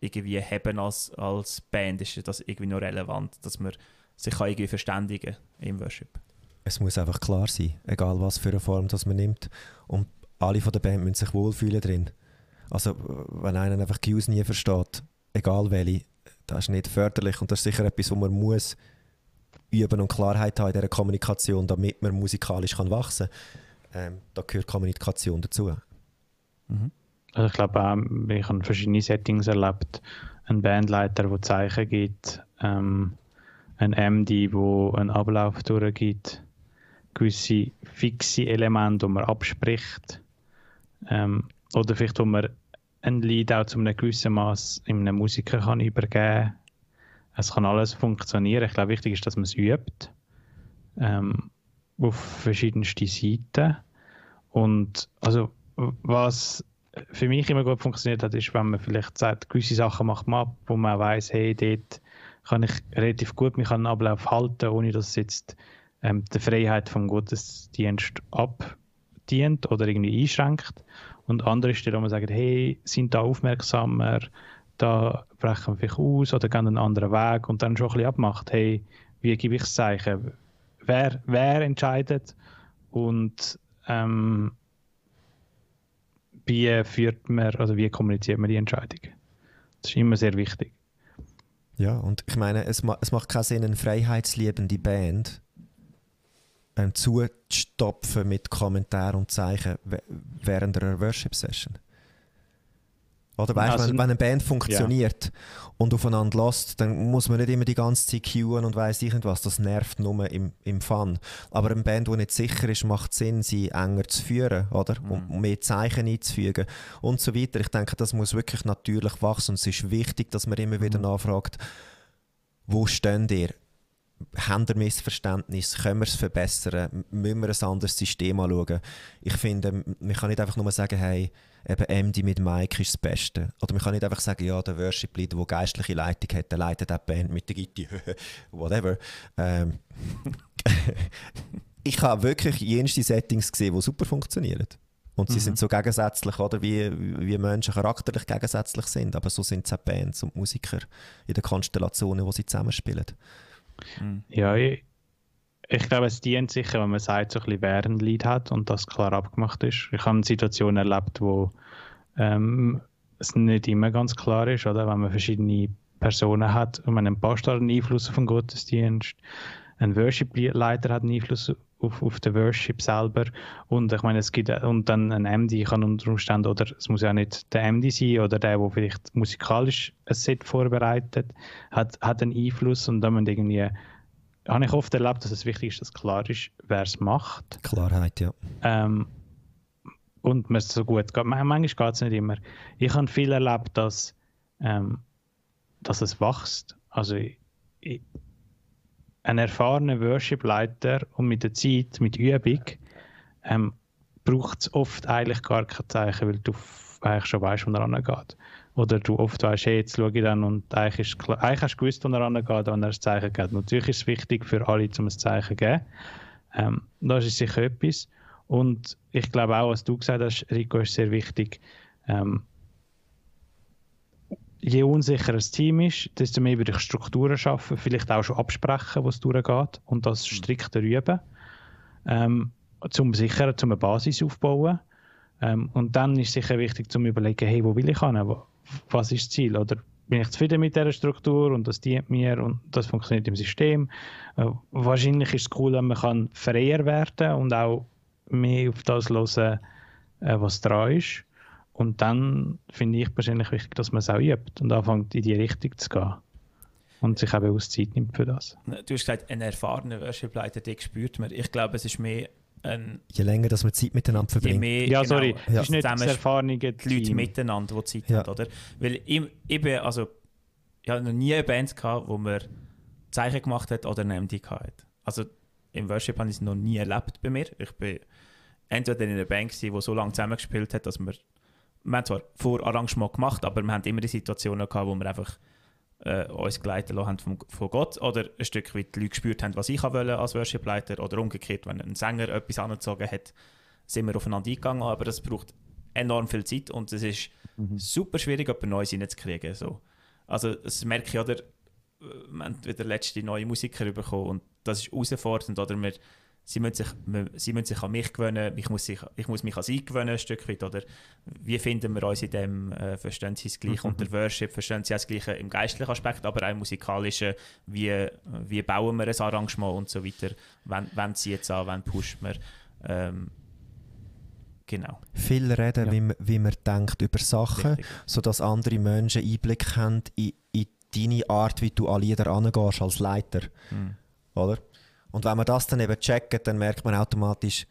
irgendwie haben als, als Band, ist das irgendwie noch relevant, dass man sich kann irgendwie verständigen im Worship. Es muss einfach klar sein, egal was für eine Form das man nimmt. Und alle von der Band müssen sich wohlfühlen drin. Also, wenn einer einfach Cues nie versteht, egal welche, das ist nicht förderlich und das ist sicher etwas, wo man muss üben und Klarheit haben in dieser Kommunikation, damit man musikalisch kann wachsen kann. Ähm, da gehört Kommunikation dazu. Mhm. Also ich glaube auch, ich habe verschiedene Settings erlebt. Ein Bandleiter, der Zeichen gibt, ähm, ein MD, wo einen Ablauf durchgibt, gewisse fixe Elemente, die man abspricht, ähm, oder vielleicht, wo man ein Lied auch zu einem gewissen Maß in einem Musiker kann übergeben Es kann alles funktionieren. Ich glaube, wichtig ist, dass man es übt. Ähm, auf verschiedenste Seiten. Und also, was für mich immer gut funktioniert hat, ist, wenn man vielleicht sagt, gewisse Sachen macht man ab, wo man weiß, hey, dort kann ich relativ gut mich an den Ablauf halten, ohne dass es jetzt ähm, die Freiheit vom Gottesdienst abdient oder irgendwie einschränkt. Und andere Stellen, wo man sagt, hey, sind da aufmerksamer, da brechen wir vielleicht aus oder gehen einen anderen Weg und dann schon ein bisschen abmacht, hey, wie gebe ich das Zeichen? Wer, wer entscheidet und ähm, wie führt man, also wie kommuniziert man die Entscheidung? Das ist immer sehr wichtig. Ja, und ich meine, es, ma es macht keinen Sinn, eine freiheitsliebende Band ähm, zustopfen mit Kommentaren und Zeichen während einer Worship-Session. Oder weißt, also, wenn, wenn eine Band funktioniert ja. und aufeinander lässt, dann muss man nicht immer die ganze Zeit cueen und weiss irgendwas. Das nervt nur im, im Fun. Aber eine Band, die nicht sicher ist, macht Sinn, sie enger zu führen, oder? Mhm. Und mehr Zeichen einzufügen und so weiter. Ich denke, das muss wirklich natürlich wachsen und es ist wichtig, dass man immer wieder mhm. nachfragt, wo stehen ihr? Haben wir Missverständnis, können wir es verbessern, müssen wir ein anderes System anschauen. Ich finde, man kann nicht einfach nur sagen, hey, eben MD mit Mike ist das Beste. Oder man kann nicht einfach sagen, ja, der Worship-Leader, der geistliche Leitung hat, der leitet auch die Band mit der Gitti, whatever. Ähm, ich habe wirklich jenste Settings gesehen, die super funktionieren. Und sie mhm. sind so gegensätzlich, oder wie, wie Menschen charakterlich gegensätzlich sind. Aber so sind es auch Bands und Musiker in den Konstellationen, wo sie zusammenspielen. Mhm. Ja, ich, ich glaube, es dient sicher, wenn man sagt, so ein bisschen, wer hat und das klar abgemacht ist. Ich habe Situationen erlebt, wo ähm, es nicht immer ganz klar ist, oder? wenn man verschiedene Personen hat. Und ein Pastor hat einen Einfluss auf den Gottesdienst, ein Worship-Leiter hat einen Einfluss auf, auf den Worship selber. Und ich meine, es gibt und dann ein MD kann unter Umständen, oder es muss ja nicht der MD sein oder der, der vielleicht musikalisch ein Set vorbereitet, hat, hat einen Einfluss und dann man irgendwie habe ich oft erlebt, dass es wichtig ist, dass klar ist, wer es macht. Klarheit, ja. Ähm, und man es so gut geht. Manchmal geht es nicht immer. Ich habe viel erlebt, dass, ähm, dass es wächst. Also ich, ein erfahrener Worship-Leiter und mit der Zeit, mit Übung, ähm, braucht es oft eigentlich gar kein Zeichen, weil du eigentlich schon weißt, wo er rangeht. Oder du oft weißt, hey, jetzt schaue ich dann und eigentlich, ist klar, eigentlich hast du gewusst, wo er rangeht, wenn er ein Zeichen gibt. Natürlich ist es wichtig für alle, um ein Zeichen zu geben. Ähm, das ist sicher etwas. Und ich glaube auch, was du gesagt hast, Rico, ist sehr wichtig. Ähm, je unsicherer das Team ist, desto mehr würde ich Strukturen schaffen, vielleicht auch schon absprechen, was durchgeht und das mhm. strikter üben, ähm, zum sichern, zum eine Basis aufbauen. Ähm, und dann ist sicher wichtig, zum überlegen, hey, wo will ich hin? Was ist das Ziel? Oder bin ich zufrieden mit dieser Struktur und das dient mir und das funktioniert im System? Äh, wahrscheinlich ist es cool, wenn man kann freier werden und auch mehr auf das hören, äh, was dran ist. Und dann finde ich persönlich wichtig, dass man es auch übt und anfängt in die Richtung zu gehen. Und sich eben aus Zeit nimmt für das. Du hast gesagt, ein erfahrener Worship-Leiter, den spürt man. Ich glaube, es ist mehr ein... Je länger, dass man Zeit miteinander verbringt. Mehr, ja, genau, sorry, ja. ist nicht das erfahrene Die Leute miteinander, die Zeit ja. haben, oder? Weil ich, ich bin, also, ich habe noch nie eine Band gehabt, wo man Zeichen gemacht hat oder eine MD gehabt Also im Worship habe ich es noch nie erlebt bei mir. Ich bin entweder in einer Band die so lange zusammengespielt hat, dass wir wir haben zwar Vorarrangement gemacht, aber wir haben immer die Situationen gehabt, wo wir einfach äh, uns geleitet haben von, von Gott oder ein Stück weit die Leute gespürt haben, was ich wollte als Worship-Leiter oder umgekehrt, wenn ein Sänger etwas angezogen hat, sind wir aufeinander eingegangen, aber das braucht enorm viel Zeit und es ist mhm. super schwierig, jemand Neues reinzukriegen. So. Also das merke ich, oder, wir haben wieder letzte neue Musiker bekommen und das ist herausfordernd, oder wir sie müssen sich, sie müssen sich an mich gewöhnen, ich muss, sich, ich muss mich an sie gewöhnen ein Stück weit, oder wie finden wir uns in dem, äh, verstehen sie es gleich mhm. unter Worship, verstehen sie das Gleiche im geistlichen Aspekt, aber auch im musikalischen, wie, wie bauen wir ein Arrangement und so weiter, wenn, wenn sie jetzt an, wenn pusht man, ähm, Genau. Viel reden, ja. wie, man, wie man denkt über Sachen, Richtig. sodass andere Menschen Einblick haben in, in deine Art, wie du an Lieder angehst als Leiter. Mhm. Oder? Und wenn man das dann eben checkt, dann merkt man automatisch,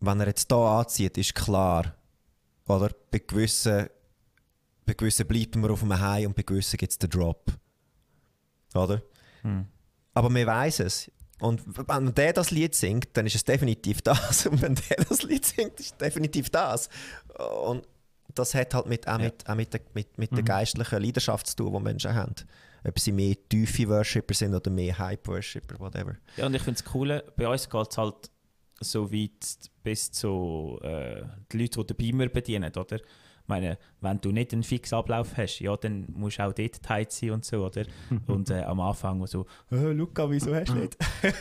wenn er jetzt hier anzieht, ist klar, oder? Bei gewissen, bei gewissen bleibt man auf dem High und bei gewissen gibt es den Drop. Oder? Hm. Aber man weiß es. Und wenn der das Lied singt, dann ist es definitiv das. Und wenn der das Lied singt, ist es definitiv das. Und das hat halt mit, auch mit, auch mit, der, mit, mit mhm. der geistlichen Leidenschaft zu tun, die Menschen haben ob sie mehr tiefe Worshipper sind oder mehr Hype-Worshipper, whatever. Ja, und ich finde es cool, bei uns geht es halt so weit bis zu äh, die Leute, die den Beamer bedienen, oder? Ich meine, wenn du nicht einen fixen Ablauf hast, ja, dann musst du auch dort tight sein und so, oder? und äh, am Anfang so, äh, Luca, wieso hast du nicht?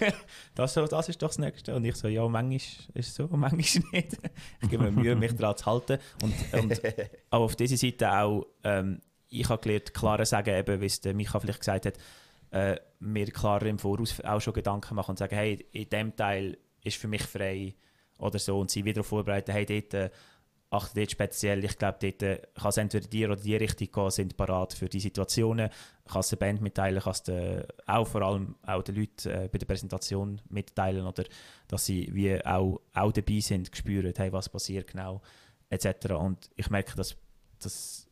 das, so, das ist doch das Nächste. Und ich so, ja, manchmal ist es so, manchmal nicht. ich gebe mir Mühe, mich daran zu halten. Und, und aber auf dieser Seite auch, ähm, ich habe gelernt, klarer sagen, eben, wie es der Micha vielleicht gesagt hat, äh, mir klarer im Voraus auch schon Gedanken machen und sagen, hey, in dem Teil ist für mich frei oder so und sie wieder vorbereiten, hey, dort äh, achte dort speziell, ich glaube, dort äh, kann es entweder dir oder die Richtung gehen, sind parat für die Situationen, kann es der Band mitteilen, kann es auch vor allem auch den Leuten äh, bei der Präsentation mitteilen oder dass sie wie auch, auch dabei sind, spüren, hey, was passiert genau, etc. Und ich merke, dass, dass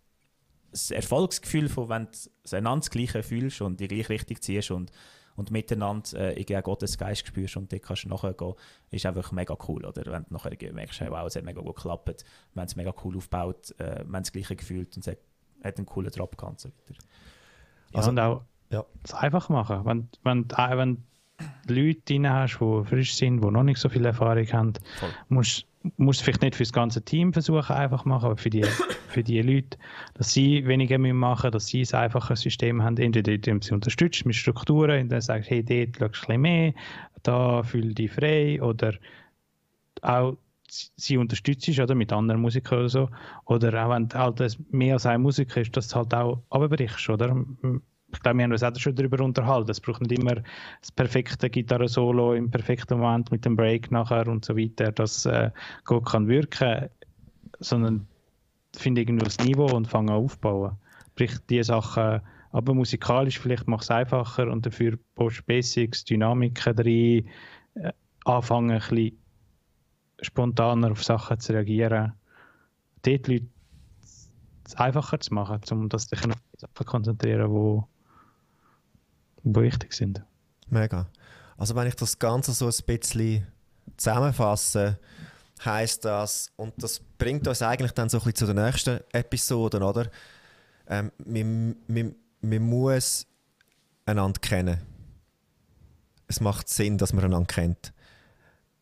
das Erfolgsgefühl von, wenn du einander das Gleiche fühlst und die gleiche Richtung ziehst und, und miteinander äh, irgendwie Gottes Geist spürst und dort kannst du nachher gehen, ist einfach mega cool. Oder wenn du nachher merkst, hey, wow, es hat mega gut geklappt, wenn es mega cool aufbaut, äh, wenn das Gleiche gefühlt und es hat, hat einen coolen Drop gehabt und so weiter. Ja, also, und auch ja. es einfach machen. Wenn, wenn, wenn Leute drin hast, die frisch sind, die noch nicht so viel Erfahrung haben, Voll. musst musst vielleicht nicht für das ganze Team versuchen, einfach machen, aber für die, für die Leute, dass sie weniger machen dass sie ein einfaches System haben, entweder indem sie unterstützt mit Strukturen, indem sie sagen, hey, dort schaust du ein bisschen mehr, da fühl dich frei oder auch sie unterstützt oder mit anderen Musikern oder so. Oder auch wenn halt mehr als ein Musiker ist, dass du halt auch abbrichst, oder? Ich glaube, wir haben uns auch schon darüber unterhalten. Es braucht nicht immer das perfekte Gitarre-Solo im perfekten Moment mit dem Break nachher und so weiter, dass äh, gut kann wirken, sondern finde irgendwie das Niveau und fange an aufbauen. Sprich, die Sachen, aber musikalisch vielleicht mache es einfacher und dafür Post Basics, Dynamiken rein, äh, anfangen ein bisschen spontaner auf Sachen zu reagieren, dort Leute es einfacher zu machen, um das sich auf Sachen konzentrieren, wo, wo wichtig sind. Mega. Also wenn ich das Ganze so ein bisschen zusammenfasse, heißt das, und das bringt uns eigentlich dann so ein bisschen zu den nächsten Episoden, oder? Ähm, man, man, man muss einander kennen. Es macht Sinn, dass man einander kennt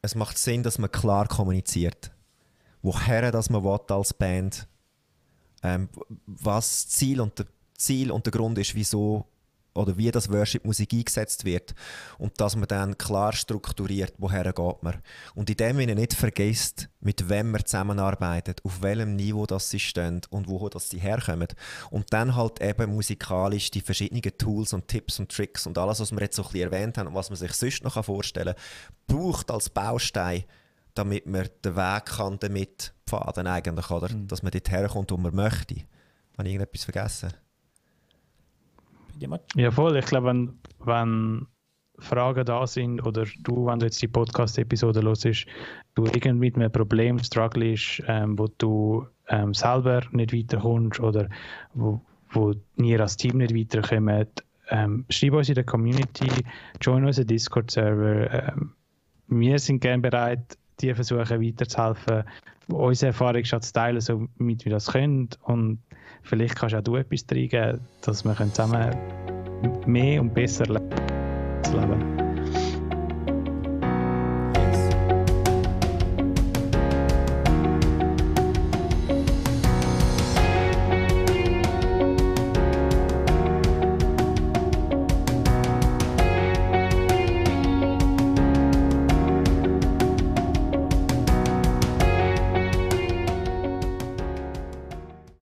es macht Sinn, dass man klar kommuniziert. Woher das man will als Band, ähm, was das Ziel und der Ziel und der Grund ist, wieso oder wie das Worship-Musik eingesetzt wird und dass man dann klar strukturiert, woher geht man. Und in dem Sinne nicht vergisst, mit wem man zusammenarbeitet, auf welchem Niveau das sie stehen und wo das sie herkommen. Und dann halt eben musikalisch die verschiedenen Tools und Tipps und Tricks und alles, was wir jetzt so ein bisschen erwähnt haben und was man sich sonst noch vorstellen kann, braucht als Baustein, damit man den Weg kann damit pfaden eigentlich, oder? Mhm. Dass man dort herkommt, wo man möchte. Habe ich irgendetwas vergessen? Jemand? Ja, voll. Ich glaube, wenn, wenn Fragen da sind oder du, wenn du jetzt die Podcast-Episode hörst, du irgendwie mit einem Problem strugglest, ähm, wo du ähm, selber nicht weiterkommst oder wo, wir als Team nicht weiterkommen, ähm, schreib uns in der Community, join unseren Discord-Server. Ähm, wir sind gerne bereit, dir versuchen weiterzuhelfen, unsere Erfahrungsschatz teilen, so mit wir das können. Und vielleicht kannst auch du etwas reingeben, dass wir zusammen mehr und besser leben können.